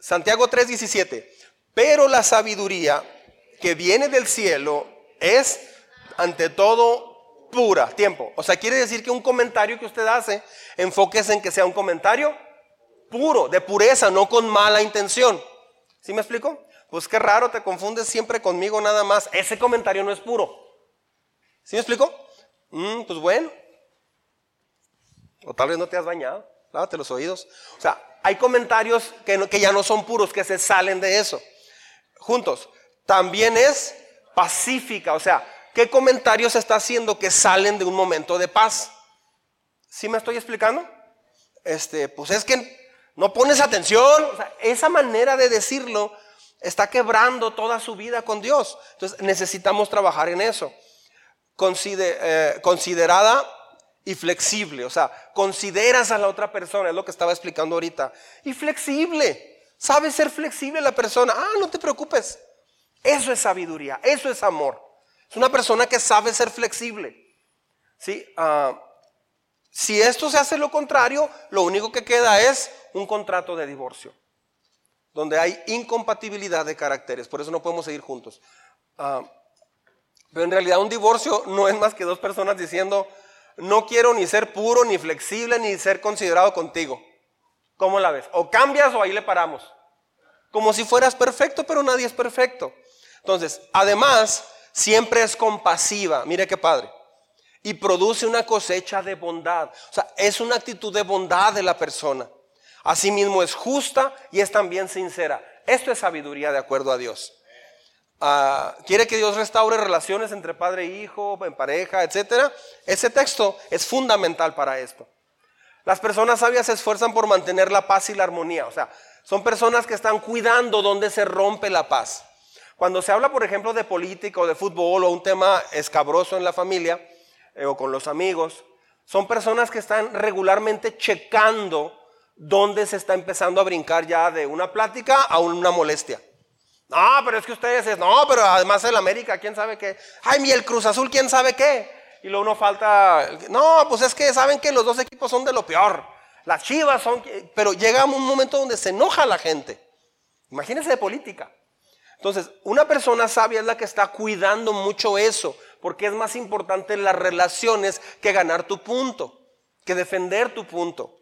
Speaker 1: Santiago 3:17. Pero la sabiduría que viene del cielo es ante todo pura. Tiempo. O sea, quiere decir que un comentario que usted hace, enfóquese en que sea un comentario puro, de pureza, no con mala intención. ¿Sí me explico? Pues qué raro, te confundes siempre conmigo nada más. Ese comentario no es puro. ¿Sí me explico? Mm, pues bueno. O tal vez no te has bañado. Lávate los oídos. O sea, hay comentarios que, que ya no son puros, que se salen de eso. Juntos, también es pacífica, o sea, ¿qué comentarios está haciendo que salen de un momento de paz? ¿Sí me estoy explicando? Este, pues es que no pones atención, o sea, esa manera de decirlo está quebrando toda su vida con Dios. Entonces necesitamos trabajar en eso. Eh, considerada y flexible. O sea, consideras a la otra persona, es lo que estaba explicando ahorita. Y flexible. Sabe ser flexible la persona. Ah, no te preocupes. Eso es sabiduría, eso es amor. Es una persona que sabe ser flexible. ¿Sí? Ah, si esto se hace lo contrario, lo único que queda es un contrato de divorcio. Donde hay incompatibilidad de caracteres, por eso no podemos seguir juntos. Ah, pero en realidad un divorcio no es más que dos personas diciendo, no quiero ni ser puro, ni flexible, ni ser considerado contigo. ¿Cómo la ves? O cambias o ahí le paramos. Como si fueras perfecto, pero nadie es perfecto. Entonces, además, siempre es compasiva. Mire qué padre. Y produce una cosecha de bondad. O sea, es una actitud de bondad de la persona. Asimismo es justa y es también sincera. Esto es sabiduría de acuerdo a Dios. Ah, quiere que Dios restaure relaciones entre padre e hijo, en pareja, etc. Ese texto es fundamental para esto. Las personas sabias se esfuerzan por mantener la paz y la armonía. O sea, son personas que están cuidando donde se rompe la paz. Cuando se habla, por ejemplo, de política o de fútbol o un tema escabroso en la familia eh, o con los amigos, son personas que están regularmente checando dónde se está empezando a brincar ya de una plática a una molestia. No, pero es que ustedes es, no, pero además el América, quién sabe qué. Ay, mi el Cruz Azul, quién sabe qué. Y luego uno falta, no, pues es que saben que los dos equipos son de lo peor. Las chivas son, pero llega un momento donde se enoja la gente. Imagínense de política. Entonces, una persona sabia es la que está cuidando mucho eso, porque es más importante las relaciones que ganar tu punto, que defender tu punto.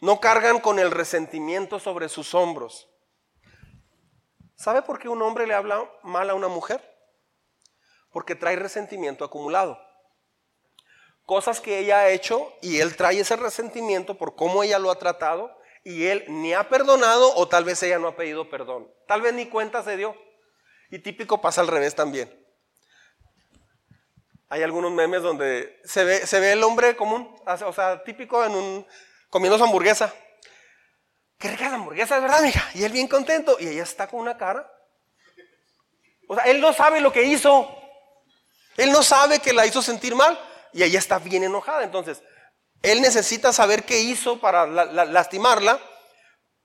Speaker 1: No cargan con el resentimiento sobre sus hombros. ¿Sabe por qué un hombre le habla mal a una mujer? Porque trae resentimiento acumulado. Cosas que ella ha hecho y él trae ese resentimiento por cómo ella lo ha tratado y él ni ha perdonado o tal vez ella no ha pedido perdón. Tal vez ni cuenta se dio. Y típico pasa al revés también. Hay algunos memes donde se ve, el hombre común, o sea, típico en un, comiendo su hamburguesa qué rica la hamburguesa, ¿verdad, mija? Y él bien contento. Y ella está con una cara. O sea, él no sabe lo que hizo. Él no sabe que la hizo sentir mal. Y ella está bien enojada. Entonces, él necesita saber qué hizo para lastimarla.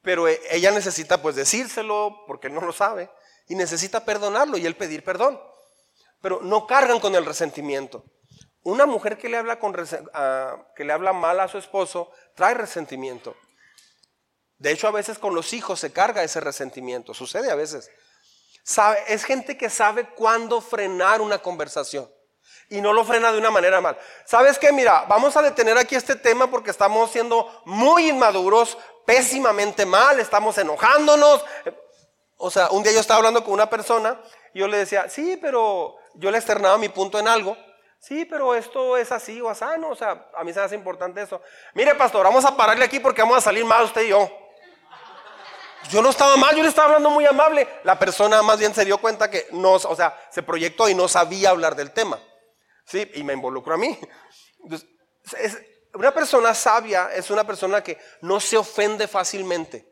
Speaker 1: Pero e, ella necesita pues decírselo porque no lo sabe. Y necesita perdonarlo y él pedir perdón. Pero no cargan con el resentimiento. Una mujer que le habla, con, que le habla mal a su esposo trae resentimiento. De hecho, a veces con los hijos se carga ese resentimiento. Sucede a veces. Es gente que sabe cuándo frenar una conversación. Y no lo frena de una manera mal. ¿Sabes qué? Mira, vamos a detener aquí este tema porque estamos siendo muy inmaduros, pésimamente mal, estamos enojándonos. O sea, un día yo estaba hablando con una persona y yo le decía, sí, pero yo le externaba mi punto en algo. Sí, pero esto es así o así, no, o sea, a mí se hace importante eso. Mire, pastor, vamos a pararle aquí porque vamos a salir mal usted y yo. Yo no estaba mal, yo le estaba hablando muy amable. La persona más bien se dio cuenta que no, o sea, se proyectó y no sabía hablar del tema. ¿Sí? Y me involucró a mí. una persona sabia es una persona que no se ofende fácilmente.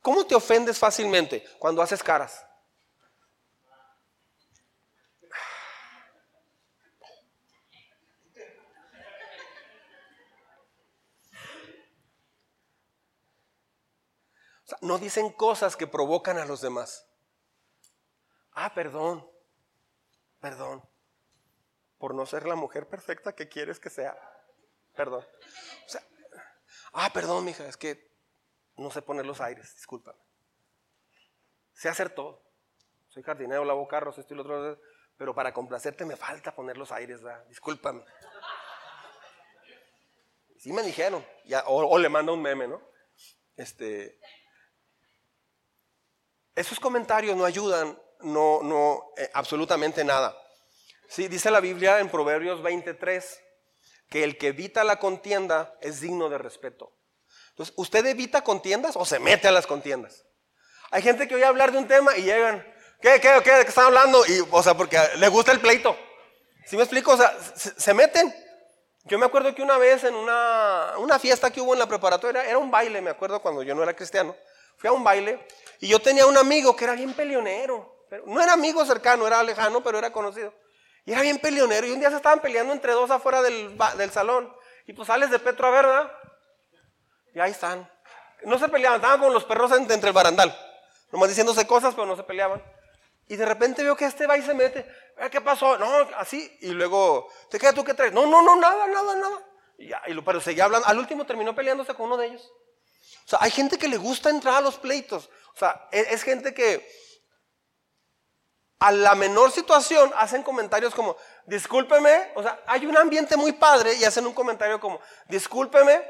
Speaker 1: ¿Cómo te ofendes fácilmente? Cuando haces caras. No dicen cosas que provocan a los demás. Ah, perdón, perdón, por no ser la mujer perfecta que quieres que sea. Perdón. ah, perdón, mija, es que no sé poner los aires, discúlpame. Sé hacer todo. Soy jardinero, lavo carros, esto y lo otro, pero para complacerte me falta poner los aires, ¿verdad? discúlpame. Sí me dijeron, o, o le manda un meme, ¿no? Este, esos comentarios no ayudan, no, no, eh, absolutamente nada. Sí, dice la Biblia en Proverbios 23 que el que evita la contienda es digno de respeto. Entonces, ¿usted evita contiendas o se mete a las contiendas? Hay gente que oye hablar de un tema y llegan, ¿qué, qué, qué, de qué están hablando? Y, o sea, porque le gusta el pleito. ¿Sí me explico? O sea, se, meten. Yo me acuerdo que una vez en una, una fiesta que hubo en la preparatoria, era un baile, me acuerdo cuando yo no era cristiano, fui a un baile y yo tenía un amigo que era bien peleonero. Pero no era amigo cercano, era lejano, pero era conocido. Y era bien peleonero. Y un día se estaban peleando entre dos afuera del, salón. Y pues sales de Petro a ¿verdad? Y ahí están. No se peleaban, estaban con los perros entre, el barandal. Nomás diciéndose cosas, pero no se peleaban. Y de repente veo que este va y se mete. ¿Qué pasó? No, así. Y luego, ¿te queda tú qué traes? No, no, no, nada, nada, nada. Y, ya, y lo, pero seguía hablando. Al último terminó peleándose con uno de ellos. O sea, hay gente que le gusta entrar a los pleitos. O sea, es, es gente que a la menor situación hacen comentarios como, discúlpeme, o sea, hay un ambiente muy padre y hacen un comentario como, discúlpeme,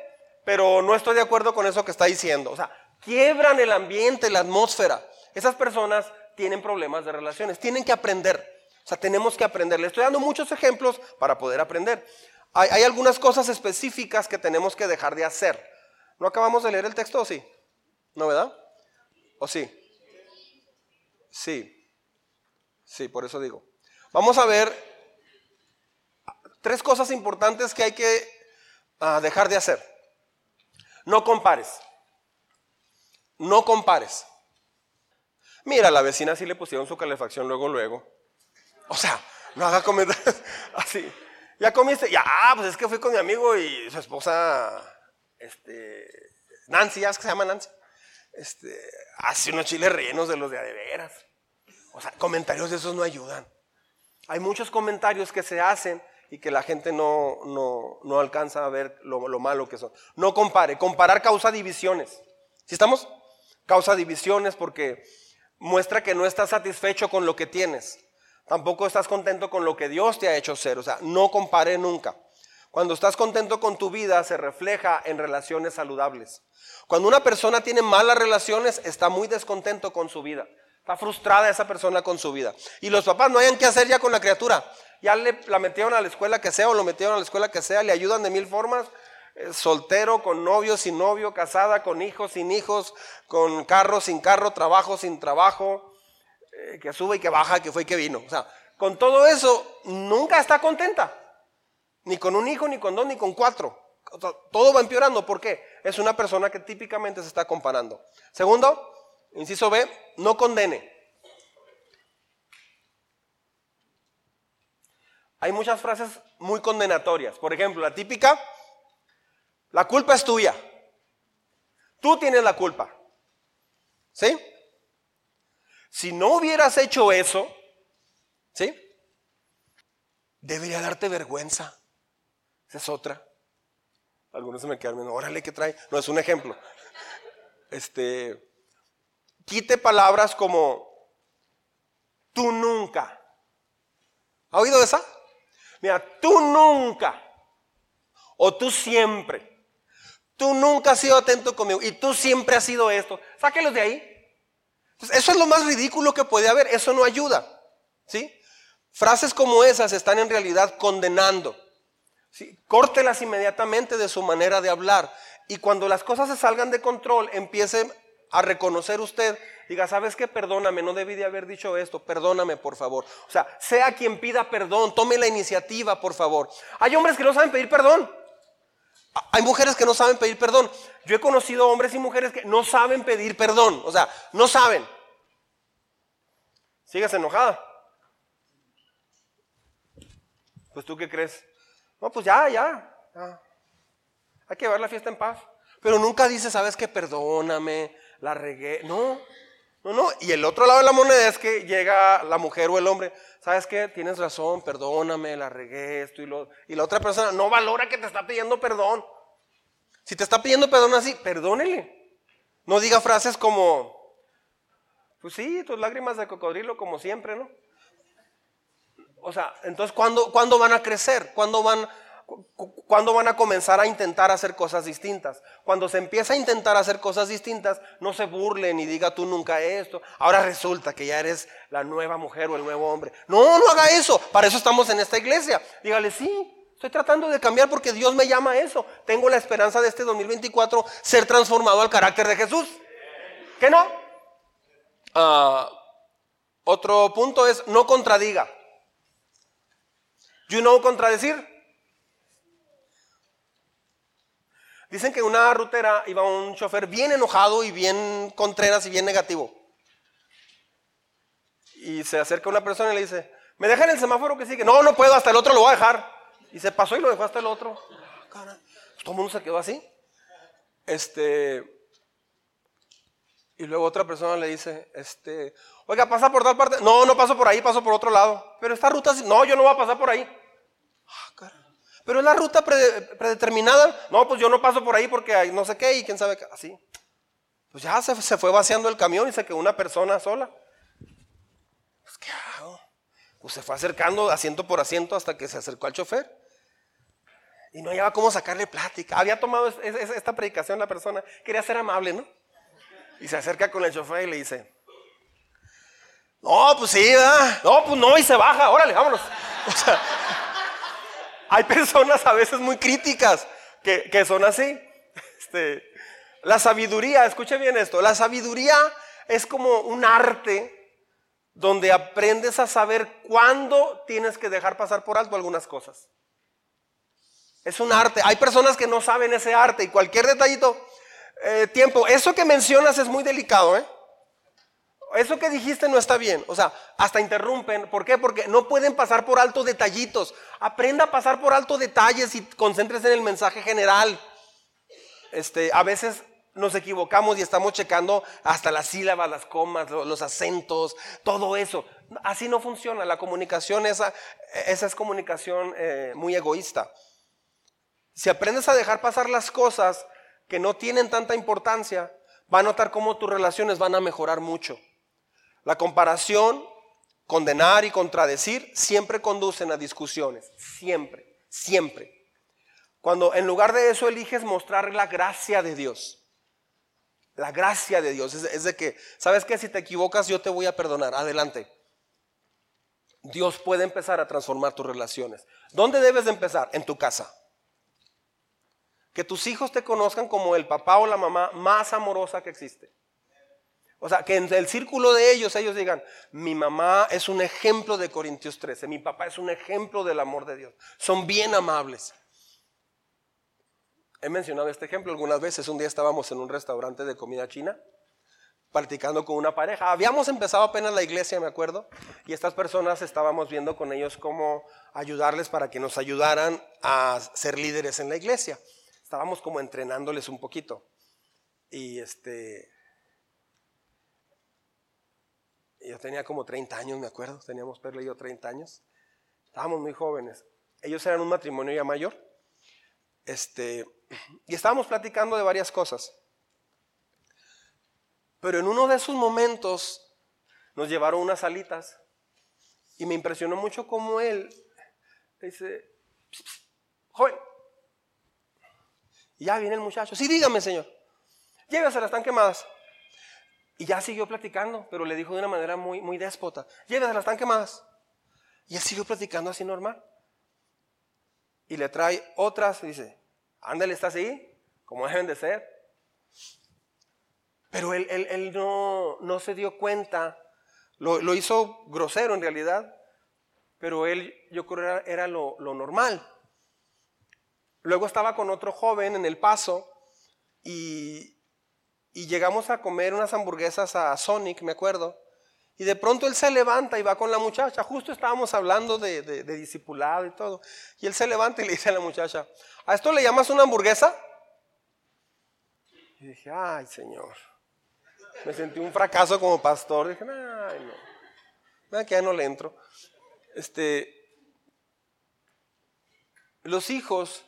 Speaker 1: pero no estoy de acuerdo con eso que está diciendo. O sea, quiebran el ambiente, la atmósfera. Esas personas tienen problemas de relaciones, tienen que aprender. O sea, tenemos que aprender. Le estoy dando muchos ejemplos para poder aprender. Hay algunas cosas específicas que tenemos que dejar de hacer. ¿No acabamos de leer el texto o sí? ¿No, verdad? ¿O sí? Sí. Sí, por eso digo. Vamos a ver tres cosas importantes que hay que uh, dejar de hacer. No compares. No compares. Mira, la vecina sí le pusieron su calefacción luego, luego. O sea, no haga comentarios (laughs) así. Ya comiste, ya, pues es que fui con mi amigo y su esposa, este, Nancy, ¿ya que se llama Nancy? Este, hace unos chiles rellenos de los de adeveras. O sea, comentarios de esos no ayudan. Hay muchos comentarios que se hacen y que la gente no, no, alcanza a ver lo, lo, malo que son. No compare. Comparar causa divisiones. ¿Sí estamos? Causa divisiones porque muestra que no estás satisfecho con lo que tienes. Tampoco estás contento con lo que Dios te ha hecho ser. O sea, no compare nunca. Cuando estás contento con tu vida se refleja en relaciones saludables. Cuando una persona tiene malas relaciones está muy descontento con su vida. Está frustrada esa persona con su vida. Y los papás no hayan qué hacer ya con la criatura. Ya le, la metieron a la escuela que sea o lo metieron a la escuela que sea, le ayudan de mil formas. Eh, soltero, con novio, sin novio, casada, con hijos, sin hijos, con carro, sin carro, trabajo, sin trabajo, eh, que sube y que baja, que fue y que vino. O sea, con todo eso nunca está contenta. Ni con un hijo, ni con dos, ni con cuatro. todo va empeorando. ¿Por qué? Es una persona que típicamente se está comparando. Segundo, Inciso B, no condene. Hay muchas frases muy condenatorias. Por ejemplo, la típica, la culpa es tuya. Tú tienes la culpa. ¿Sí? Si no hubieras hecho eso, ¿sí? Debería darte vergüenza. Esa es otra. Algunos se me quedan viendo, órale, ¿qué trae? No, es un ejemplo. Este, quite palabras como tú nunca. ¿Ha oído esa? Mira, tú nunca. O tú siempre. Tú nunca has sido atento conmigo. Y tú siempre has sido esto. Sáquelos de ahí. Eso es lo más ridículo que puede haber. Eso no ayuda. ¿Sí? Frases como esas están en realidad condenando. Córtelas inmediatamente de su manera de hablar. Y cuando las cosas se salgan de control, empiece a reconocer usted, diga, ¿sabes qué? Perdóname, no debí de haber dicho esto, perdóname por favor. O sea, sea quien pida perdón, tome la iniciativa por favor. Hay hombres que no saben pedir perdón. Hay mujeres que no saben pedir perdón. Yo he conocido hombres y mujeres que no saben pedir perdón. O sea, no saben. ¿Sigues enojada? Pues tú qué crees? No, pues ya, ya. ya. Hay que llevar la fiesta en paz. Pero nunca dice, ¿sabes qué? Perdóname, la regué. No, no, no. Y el otro lado de la moneda es que llega la mujer o el hombre, ¿sabes qué? Tienes razón, perdóname, la regué, esto y lo. Y la otra persona no valora que te está pidiendo perdón. Si te está pidiendo perdón así, perdónele. No diga frases como, pues sí, tus lágrimas de cocodrilo como siempre, ¿no? O sea, entonces, ¿cuándo, ¿cuándo van a crecer? ¿Cuándo van ¿Cuándo van a comenzar a intentar hacer cosas distintas? Cuando se empieza a intentar hacer cosas distintas, no se burlen y diga tú nunca esto. Ahora resulta que ya eres la nueva mujer o el nuevo hombre. No, no haga eso. Para eso estamos en esta iglesia. Dígale, sí, estoy tratando de cambiar porque Dios me llama a eso. Tengo la esperanza de este 2024 ser transformado al carácter de Jesús. ¿Qué no? Ah, otro punto es no contradiga. You know contradecir. Dicen que una rutera iba un chofer bien enojado y bien contreras y bien negativo. Y se acerca una persona y le dice, ¿me dejan el semáforo que sigue? No, no puedo, hasta el otro lo voy a dejar. Y se pasó y lo dejó hasta el otro. Todo el mundo se quedó así. Este, y luego otra persona le dice, este, oiga, pasa por tal parte. No, no paso por ahí, paso por otro lado. Pero esta ruta, no, yo no voy a pasar por ahí. Ah, pero es la ruta predeterminada. No, pues yo no paso por ahí porque hay no sé qué y quién sabe qué. Así. Pues ya se, se fue vaciando el camión y se quedó una persona sola. Pues, ¿qué hago? Pues se fue acercando asiento por asiento hasta que se acercó al chofer. Y no había cómo sacarle plática. Había tomado esta predicación la persona. Quería ser amable, ¿no? Y se acerca con el chofer y le dice, no, pues sí, ¿verdad? No, pues no, y se baja, órale, vámonos. O sea, hay personas a veces muy críticas que, son así. Este, la sabiduría, escuche bien esto, la sabiduría es como un arte donde aprendes a saber cuándo tienes que dejar pasar por alto algunas cosas. Es un arte. Hay personas que no saben ese arte y cualquier detallito, eh, tiempo, eso que mencionas es muy delicado, ¿eh? Eso que dijiste no está bien. O sea, hasta interrumpen. ¿Por qué? Porque no pueden pasar por alto detallitos. Aprenda a pasar por alto detalles y concéntrese en el mensaje general. Este, a veces nos equivocamos y estamos checando hasta las sílabas, las comas, los acentos, todo eso. Así no funciona. La comunicación, esa, esa es comunicación eh, muy egoísta. Si aprendes a dejar pasar las cosas que no tienen tanta importancia, va a notar cómo tus relaciones van a mejorar mucho. La comparación, condenar y contradecir siempre conducen a discusiones. Siempre, siempre. Cuando en lugar de eso eliges mostrar la gracia de Dios. La gracia de Dios es, de que, ¿sabes qué? Si te equivocas yo te voy a perdonar. Adelante. Dios puede empezar a transformar tus relaciones. ¿Dónde debes de empezar? En tu casa. Que tus hijos te conozcan como el papá o la mamá más amorosa que existe. O sea, que en el círculo de ellos, ellos digan, mi mamá es un ejemplo de Corintios 13, mi papá es un ejemplo del amor de Dios. Son bien amables. He mencionado este ejemplo algunas veces. Un día estábamos en un restaurante de comida china, practicando con una pareja. Habíamos empezado apenas la iglesia, me acuerdo, y estas personas estábamos viendo con ellos cómo ayudarles para que nos ayudaran a ser líderes en la iglesia estábamos como entrenándoles un poquito. Y este, yo tenía como 30 años, me acuerdo, teníamos Perla y yo 30 años. Estábamos muy jóvenes. Ellos eran un matrimonio ya mayor. Este, y estábamos platicando de varias cosas. Pero en uno de esos momentos nos llevaron unas alitas y me impresionó mucho cómo él dice, joven, ya viene el muchacho. Sí, dígame, Señor. Lléveselas, están quemadas. Y ya siguió platicando, pero le dijo de una manera muy, muy déspota. Lléveselas, están quemadas. Y él siguió platicando así normal. Y le trae otras y dice, ándale, está así, como deben de ser. Pero él, él, no, no, se dio cuenta, lo, lo, hizo grosero en realidad, pero él yo creo era, era lo, lo normal. Luego estaba con otro joven en el paso y, llegamos a comer unas hamburguesas a Sonic, me acuerdo. Y de pronto él se levanta y va con la muchacha. Justo estábamos hablando de, de, discipulado y todo. Y él se levanta y le dice a la muchacha, ¿a esto le llamas una hamburguesa? Y dije, ay Señor. Me sentí un fracaso como pastor. Dije, ay no. Nada que ya no le entro. Este, los hijos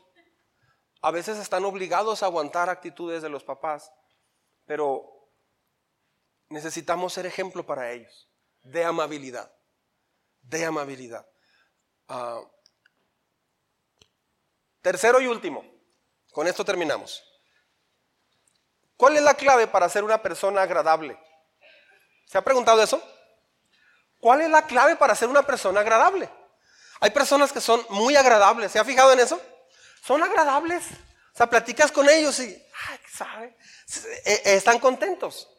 Speaker 1: a veces están obligados a aguantar actitudes de los papás, pero necesitamos ser ejemplo para ellos, de amabilidad, de amabilidad. Ah, tercero y último, con esto terminamos. ¿Cuál es la clave para ser una persona agradable? ¿Se ha preguntado eso? ¿Cuál es la clave para ser una persona agradable? Hay personas que son muy agradables, ¿se ha fijado en eso? Son agradables. O sea, platicas con ellos y, ay, ¿sabe? Eh, eh, están contentos.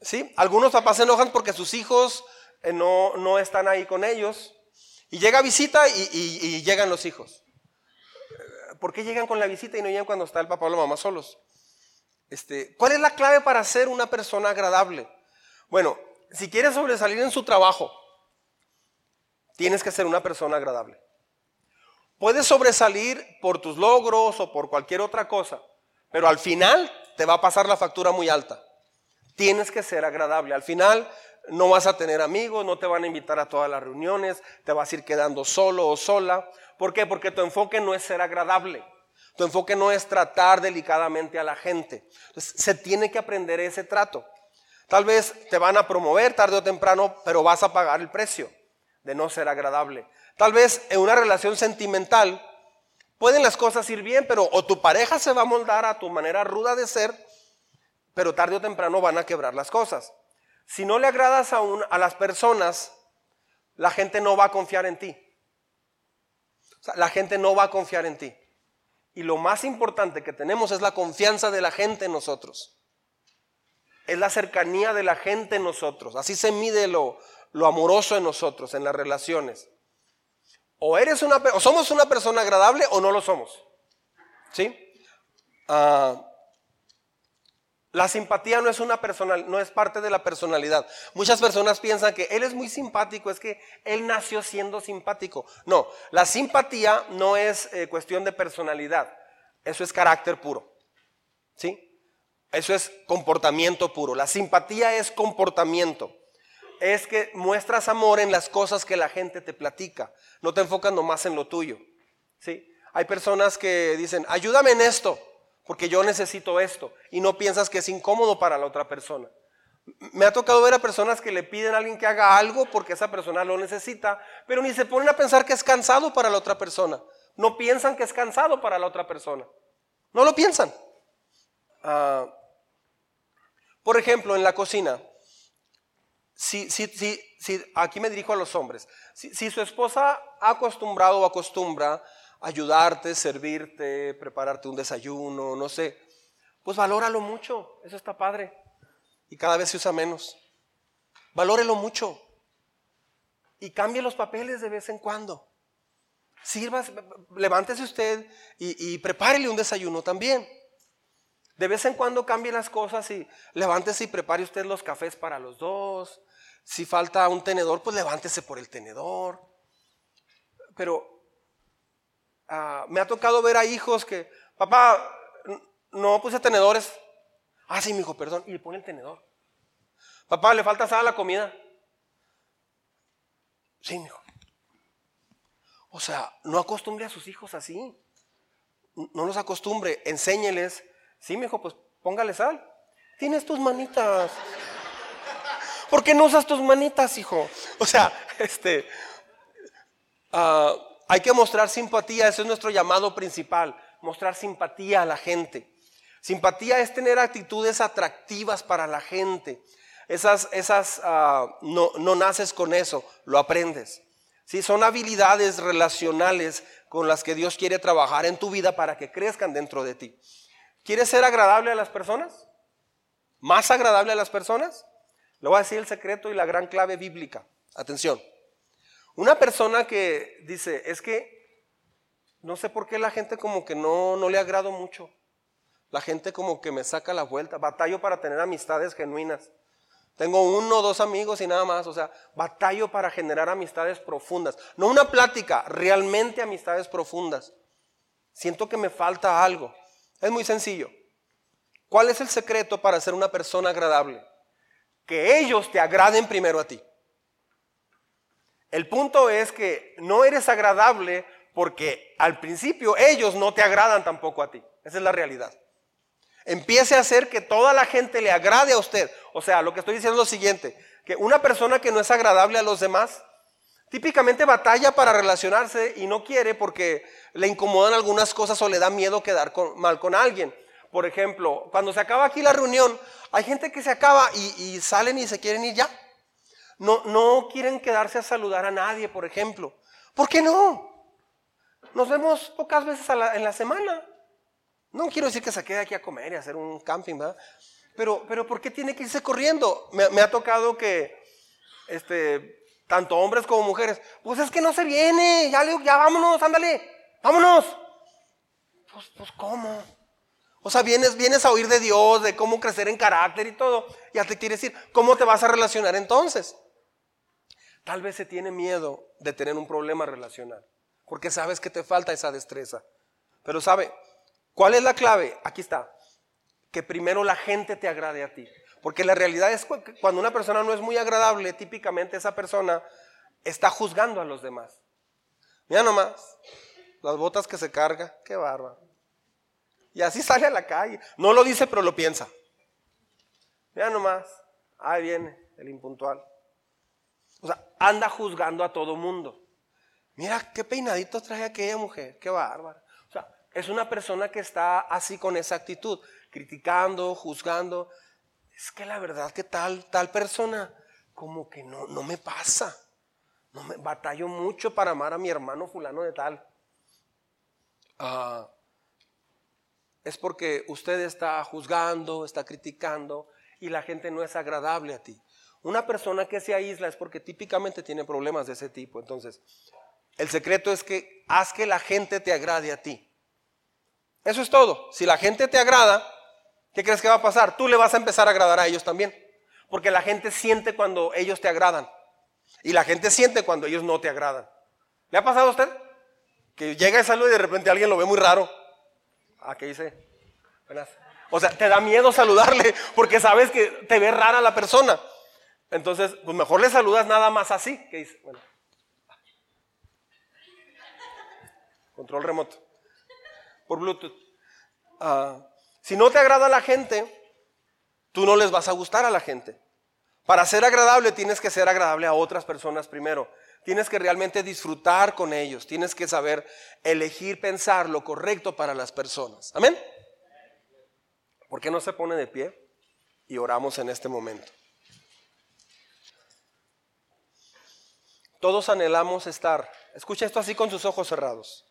Speaker 1: ¿Sí? Algunos papás se enojan porque sus hijos eh, no, no están ahí con ellos. Y llega visita y, llegan los hijos. ¿Por qué llegan con la visita y no llegan cuando está el papá o la mamá solos? Este, ¿Cuál es la clave para ser una persona agradable? Bueno, si quieres sobresalir en su trabajo, tienes que ser una persona agradable. Puedes sobresalir por tus logros o por cualquier otra cosa, pero al final te va a pasar la factura muy alta. Tienes que ser agradable. Al final no vas a tener amigos, no te van a invitar a todas las reuniones, te vas a ir quedando solo o sola. ¿Por qué? Porque tu enfoque no es ser agradable. Tu enfoque no es tratar delicadamente a la gente. se tiene que aprender ese trato. Tal vez te van a promover tarde o temprano, pero vas a pagar el precio de no ser agradable. Tal vez en una relación sentimental pueden las cosas ir bien, pero o tu pareja se va a moldar a tu manera ruda de ser, pero tarde o temprano van a quebrar las cosas. Si no le agradas a, a las personas, la gente no va a confiar en ti. la gente no va a confiar en ti. Y lo más importante que tenemos es la confianza de la gente en nosotros es la cercanía de la gente en nosotros. Así se mide lo, lo amoroso en nosotros, en las relaciones. O eres una, o somos una persona agradable o no lo somos. ¿Sí? Ah, la simpatía no es una personal, no es parte de la personalidad. Muchas personas piensan que él es muy simpático, es que él nació siendo simpático. No, la simpatía no es eh, cuestión de personalidad, eso es carácter puro. ¿Sí? Eso es comportamiento puro. La simpatía es comportamiento. Es que muestras amor en las cosas que la gente te platica. No te enfocas nomás en lo tuyo. ¿sí? Hay personas que dicen, ayúdame en esto, porque yo necesito esto. Y no piensas que es incómodo para la otra persona. Me ha tocado ver a personas que le piden a alguien que haga algo porque esa persona lo necesita, pero ni se ponen a pensar que es cansado para la otra persona. No piensan que es cansado para la otra persona. No lo piensan. Ah, por ejemplo, en la cocina, si, si, si, aquí me dirijo a los hombres, si, su esposa ha acostumbrado o acostumbra ayudarte, servirte, prepararte un desayuno, no sé, pues valóralo mucho, eso está padre. Y cada vez se usa menos. Valórelo mucho. Y cambie los papeles de vez en cuando. Sirva, levántese usted y, y prepárele un desayuno también. De vez en cuando cambie las cosas y levántese y prepare usted los cafés para los dos. Si falta un tenedor, pues levántese por el tenedor. Pero ah, me ha tocado ver a hijos que, papá, no puse tenedores. Ah, sí, mi hijo, perdón. Y le pone el tenedor. Papá, le falta sal a la comida. Sí, mi hijo. O sea, no acostumbre a sus hijos así. No los acostumbre, enséñeles Sí, me dijo, pues póngale sal. Tienes tus manitas. ¿Por qué no usas tus manitas, hijo? O sea, (laughs) este, ah, hay que mostrar simpatía, ese es nuestro llamado principal, mostrar simpatía a la gente. Simpatía es tener actitudes atractivas para la gente. Esas, esas ah, no, no, naces con eso, lo aprendes. Sí, son habilidades relacionales con las que Dios quiere trabajar en tu vida para que crezcan dentro de ti. ¿Quieres ser agradable a las personas? ¿Más agradable a las personas? Le voy a decir el secreto y la gran clave bíblica. Atención. Una persona que dice, es que no sé por qué la gente como que no, no le agrado mucho. La gente como que me saca la vuelta. Batallo para tener amistades genuinas. Tengo uno o dos amigos y nada más. O sea, batallo para generar amistades profundas. No una plática, realmente amistades profundas. Siento que me falta algo. Es muy sencillo. ¿Cuál es el secreto para ser una persona agradable? Que ellos te agraden primero a ti. El punto es que no eres agradable porque al principio ellos no te agradan tampoco a ti. Esa es la realidad. Empiece a hacer que toda la gente le agrade a usted. O sea, lo que estoy diciendo es lo siguiente, que una persona que no es agradable a los demás, típicamente batalla para relacionarse y no quiere porque le incomodan algunas cosas o le da miedo quedar mal con alguien. Por ejemplo, cuando se acaba aquí la reunión, hay gente que se acaba y, salen y se quieren ir ya. No, no quieren quedarse a saludar a nadie, por ejemplo. ¿Por qué no? Nos vemos pocas veces en la semana. No quiero decir que se quede aquí a comer y a hacer un camping, ¿verdad? Pero, pero ¿por qué tiene que irse corriendo? Me, ha tocado que este, tanto hombres como mujeres, pues es que no se viene, ya, ya vámonos, ándale. Vámonos. Pues, pues ¿cómo? O sea, vienes, vienes a oír de Dios, de cómo crecer en carácter y todo. Ya te quiere decir, ¿cómo te vas a relacionar entonces? Tal vez se tiene miedo de tener un problema relacional, porque sabes que te falta esa destreza. Pero sabe, ¿cuál es la clave? Aquí está. Que primero la gente te agrade a ti. Porque la realidad es que cuando una persona no es muy agradable, típicamente esa persona está juzgando a los demás. Mira nomás, las botas que se carga, qué barba. Y así sale a la calle. No lo dice, pero lo piensa. Mira nomás, ahí viene el impuntual. O sea, anda juzgando a todo mundo. Mira qué peinadito trae aquella mujer, qué bárbara. O sea, es una persona que está así con esa actitud, criticando, juzgando. Es que la verdad que tal, tal persona, como que no, no me pasa. No me batallo mucho para amar a mi hermano fulano de tal. Ah, es porque usted está juzgando, está criticando y la gente no es agradable a ti. Una persona que se aísla es porque típicamente tiene problemas de ese tipo. Entonces, el secreto es que haz que la gente te agrade a ti. Eso es todo. Si la gente te agrada, ¿qué crees que va a pasar? Tú le vas a empezar a agradar a ellos también. Porque la gente siente cuando ellos te agradan. Y la gente siente cuando ellos no te agradan. ¿Le ha pasado a usted? Que llega y saluda y de repente alguien lo ve muy raro. Ah, ¿qué dice? O sea, te da miedo saludarle porque sabes que te ve rara la persona. Entonces, pues mejor le saludas nada más así. ¿Qué dice? Bueno. Control remoto. Por Bluetooth. Ah, si no te agrada la gente, tú no les vas a gustar a la gente. Para ser agradable tienes que ser agradable a otras personas primero. Tienes que realmente disfrutar con ellos. Tienes que saber elegir pensar lo correcto para las personas. Amén. ¿Por qué no se pone de pie y oramos en este momento? Todos anhelamos estar, escucha esto así con sus ojos cerrados.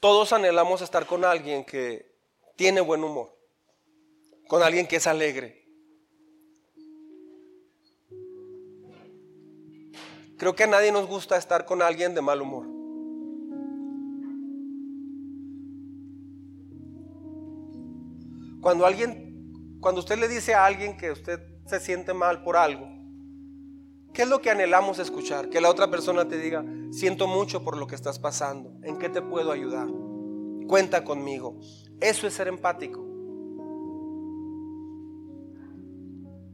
Speaker 1: Todos anhelamos estar con alguien que tiene buen humor, con alguien que es alegre. Creo que a nadie nos gusta estar con alguien de mal humor. Cuando alguien, cuando usted le dice a alguien que usted se siente mal por algo, ¿qué es lo que anhelamos escuchar? Que la otra persona te diga, siento mucho por lo que estás pasando, ¿en qué te puedo ayudar? Cuenta conmigo. Eso es ser empático.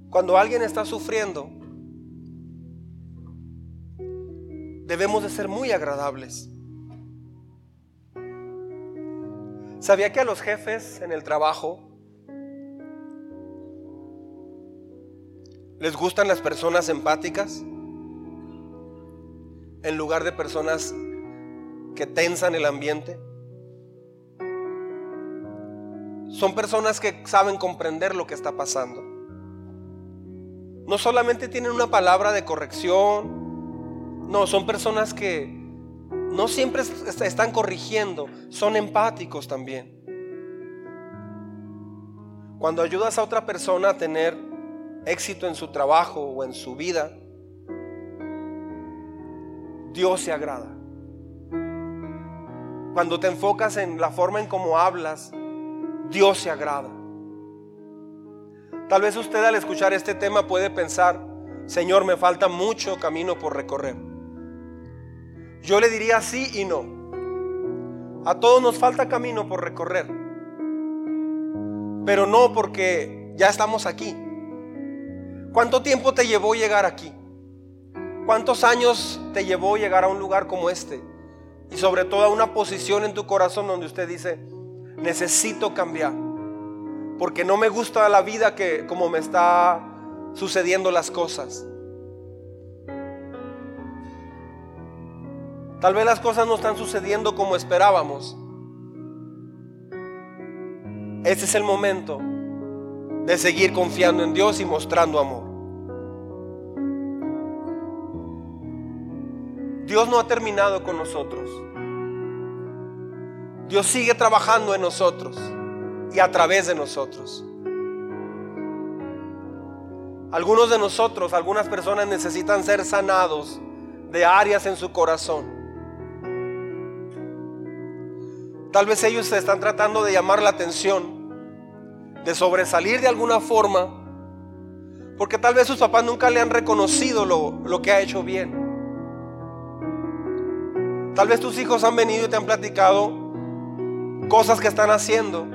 Speaker 1: Cuando alguien está sufriendo, debemos de ser muy agradables. ¿Sabía que a los jefes en el trabajo les gustan las personas empáticas? En lugar de personas que tensan el ambiente. Son personas que saben comprender lo que está pasando. No solamente tienen una palabra de corrección, no, son personas que no siempre están corrigiendo, son empáticos también. Cuando ayudas a otra persona a tener éxito en su trabajo o en su vida, Dios se agrada. Cuando te enfocas en la forma en cómo hablas, Dios se agrada. Tal vez usted al escuchar este tema puede pensar, Señor, me falta mucho camino por recorrer. Yo le diría sí y no. A todos nos falta camino por recorrer. Pero no porque ya estamos aquí. ¿Cuánto tiempo te llevó llegar aquí? ¿Cuántos años te llevó llegar a un lugar como este? Y sobre todo a una posición en tu corazón donde usted dice, necesito cambiar. Porque no me gusta la vida que como me está sucediendo las cosas. Tal vez las cosas no están sucediendo como esperábamos. Ese es el momento de seguir confiando en Dios y mostrando amor. Dios no ha terminado con nosotros. Dios sigue trabajando en nosotros y a través de nosotros. Algunos de nosotros, algunas personas necesitan ser sanados de áreas en su corazón. Tal vez ellos se están tratando de llamar la atención, de sobresalir de alguna forma, porque tal vez sus papás nunca le han reconocido lo, que ha hecho bien. Tal vez tus hijos han venido y te han platicado cosas que están haciendo.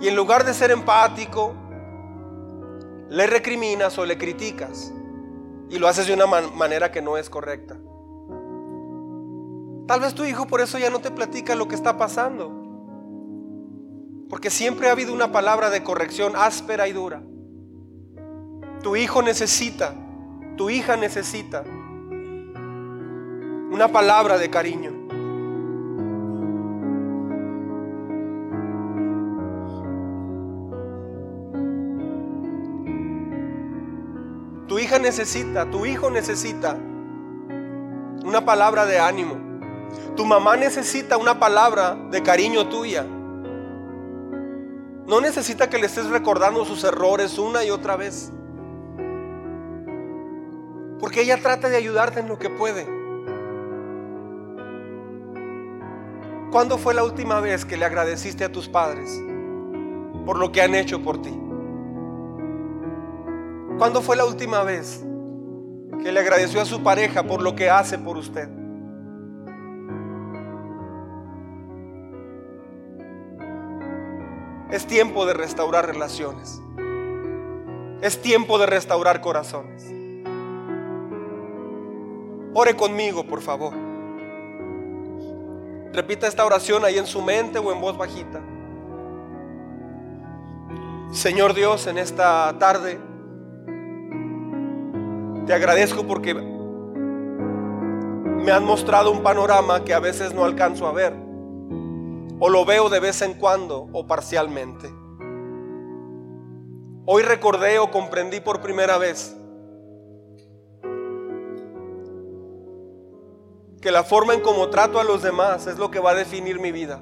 Speaker 1: Y en lugar de ser empático, le recriminas o le criticas. Y lo haces de una manera que no es correcta. Tal vez tu hijo por eso ya no te platica lo que está pasando. Porque siempre ha habido una palabra de corrección áspera y dura. Tu hijo necesita, tu hija necesita una palabra de cariño. Tu hija necesita, tu hijo necesita una palabra de ánimo. Tu mamá necesita una palabra de cariño tuya. No necesita que le estés recordando sus errores una y otra vez. Porque ella trata de ayudarte en lo que puede. ¿Cuándo fue la última vez que le agradeciste a tus padres por lo que han hecho por ti? ¿Cuándo fue la última vez que le agradeció a su pareja por lo que hace por usted? Es tiempo de restaurar relaciones. Es tiempo de restaurar corazones. Ore conmigo, por favor. Repita esta oración ahí en su mente o en voz bajita. Señor Dios, en esta tarde te agradezco porque me han mostrado un panorama que a veces no alcanzo a ver. O lo veo de vez en cuando o parcialmente. Hoy recordé o comprendí por primera vez que la forma en cómo trato a los demás es lo que va a definir mi vida.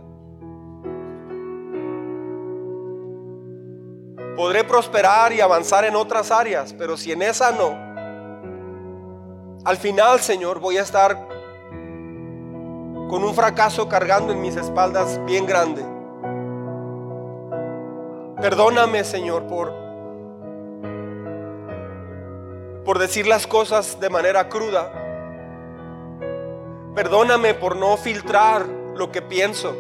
Speaker 1: Podré prosperar y avanzar en otras áreas, pero si en esa no, al final, Señor, voy a estar con un fracaso cargando en mis espaldas bien grande. Perdóname, Señor, por por decir las cosas de manera cruda. Perdóname por no filtrar lo que pienso.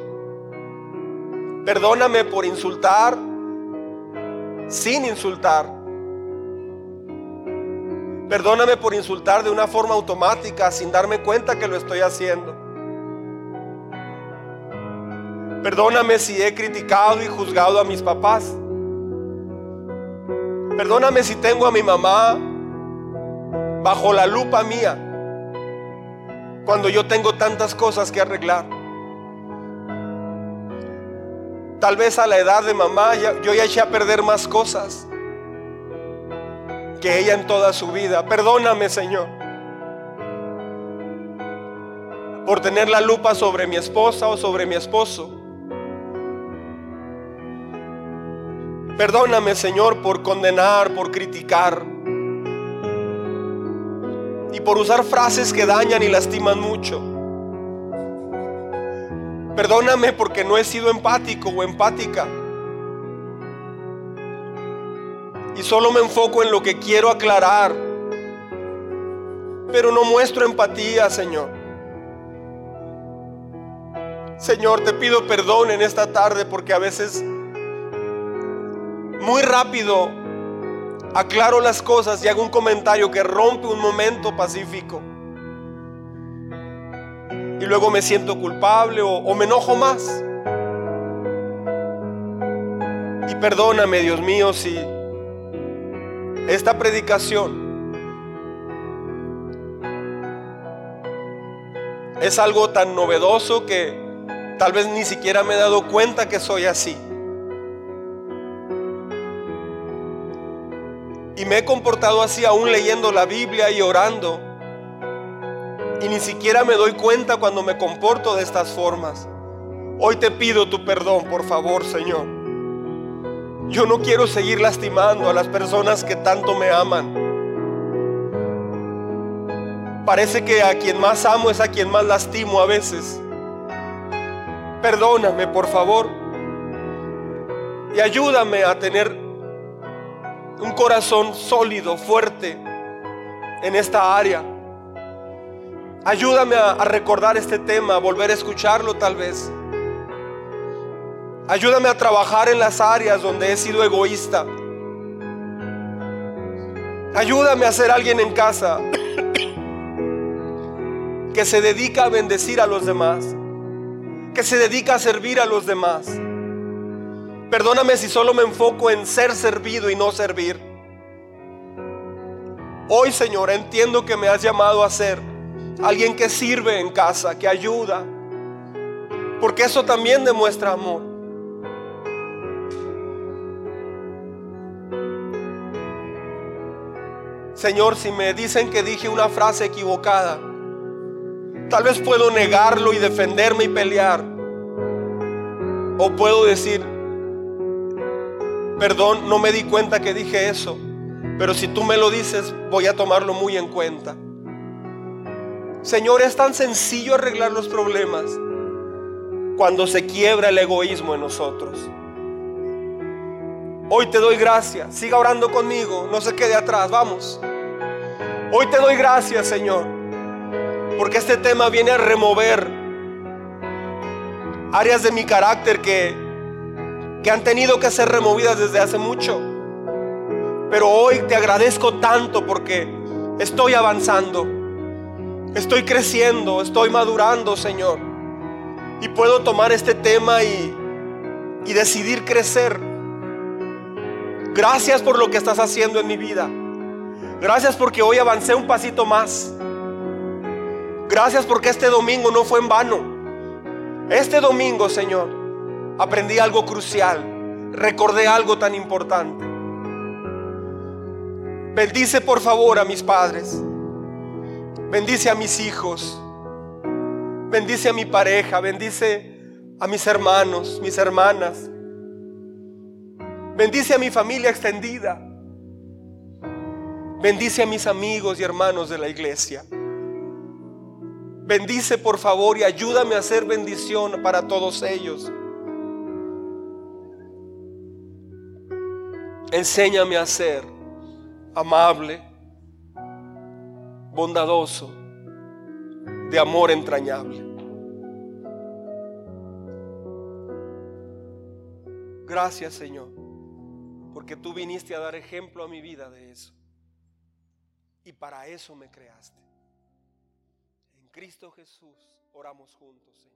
Speaker 1: Perdóname por insultar sin insultar. Perdóname por insultar de una forma automática sin darme cuenta que lo estoy haciendo. Perdóname si he criticado y juzgado a mis papás. Perdóname si tengo a mi mamá bajo la lupa mía cuando yo tengo tantas cosas que arreglar. Tal vez a la edad de mamá yo ya eché a perder más cosas que ella en toda su vida. Perdóname, Señor, por tener la lupa sobre mi esposa o sobre mi esposo. Perdóname, Señor, por condenar, por criticar y por usar frases que dañan y lastiman mucho. Perdóname porque no he sido empático o empática. y solo me enfoco en lo que quiero aclarar, pero no muestro empatía, Señor. Señor, te pido perdón en esta tarde porque a veces muy rápido aclaro las cosas y hago un comentario que rompe un momento pacífico. Y luego me siento culpable o, o me enojo más. Y perdóname, Dios mío, si esta predicación es algo tan novedoso que tal vez ni siquiera me he dado cuenta que soy así. Y me he comportado así aún leyendo la Biblia y orando. Y ni siquiera me doy cuenta cuando me comporto de estas formas. Hoy te pido tu perdón, por favor, Señor. Yo no quiero seguir lastimando a las personas que tanto me aman. Parece que a quien más amo es a quien más lastimo a veces. Perdóname, por favor. Y ayúdame a tener un corazón sólido, fuerte en esta área. Ayúdame a, recordar este tema, a volver a escucharlo tal vez. Ayúdame a trabajar en las áreas donde he sido egoísta. Ayúdame a ser alguien en casa que se dedica a bendecir a los demás, que se dedica a servir a los demás, Perdóname si solo me enfoco en ser servido y no servir. Hoy, Señor, entiendo que me has llamado a ser alguien que sirve en casa, que ayuda, porque eso también demuestra amor. Señor, si me dicen que dije una frase equivocada, tal vez puedo negarlo y defenderme y pelear. O puedo decir, perdón, no me di cuenta que dije eso, pero si tú me lo dices, voy a tomarlo muy en cuenta. Señor, es tan sencillo arreglar los problemas cuando se quiebra el egoísmo en nosotros. Hoy te doy gracias. Siga orando conmigo. No se quede atrás. Vamos. Hoy te doy gracias, Señor. Porque este tema viene a remover áreas de mi carácter que, que han tenido que ser removidas desde hace mucho. Pero hoy te agradezco tanto porque estoy avanzando. Estoy creciendo. Estoy madurando, Señor. Y puedo tomar este tema y, y decidir crecer. Gracias por lo que estás haciendo en mi vida. Gracias porque hoy avancé un pasito más. Gracias porque este domingo no fue en vano. Este domingo, Señor, aprendí algo crucial. Recordé algo tan importante. Bendice por favor a mis padres. Bendice a mis hijos. Bendice a mi pareja. Bendice a mis hermanos, mis hermanas. Bendice a mi familia extendida. Bendice a mis amigos y hermanos de la iglesia. Bendice por favor y ayúdame a hacer bendición para todos ellos. Enséñame a ser amable, bondadoso, de amor entrañable. Gracias Señor, porque tú viniste a dar ejemplo a mi vida de eso. Y para eso me creaste. En Cristo Jesús oramos juntos, Señor.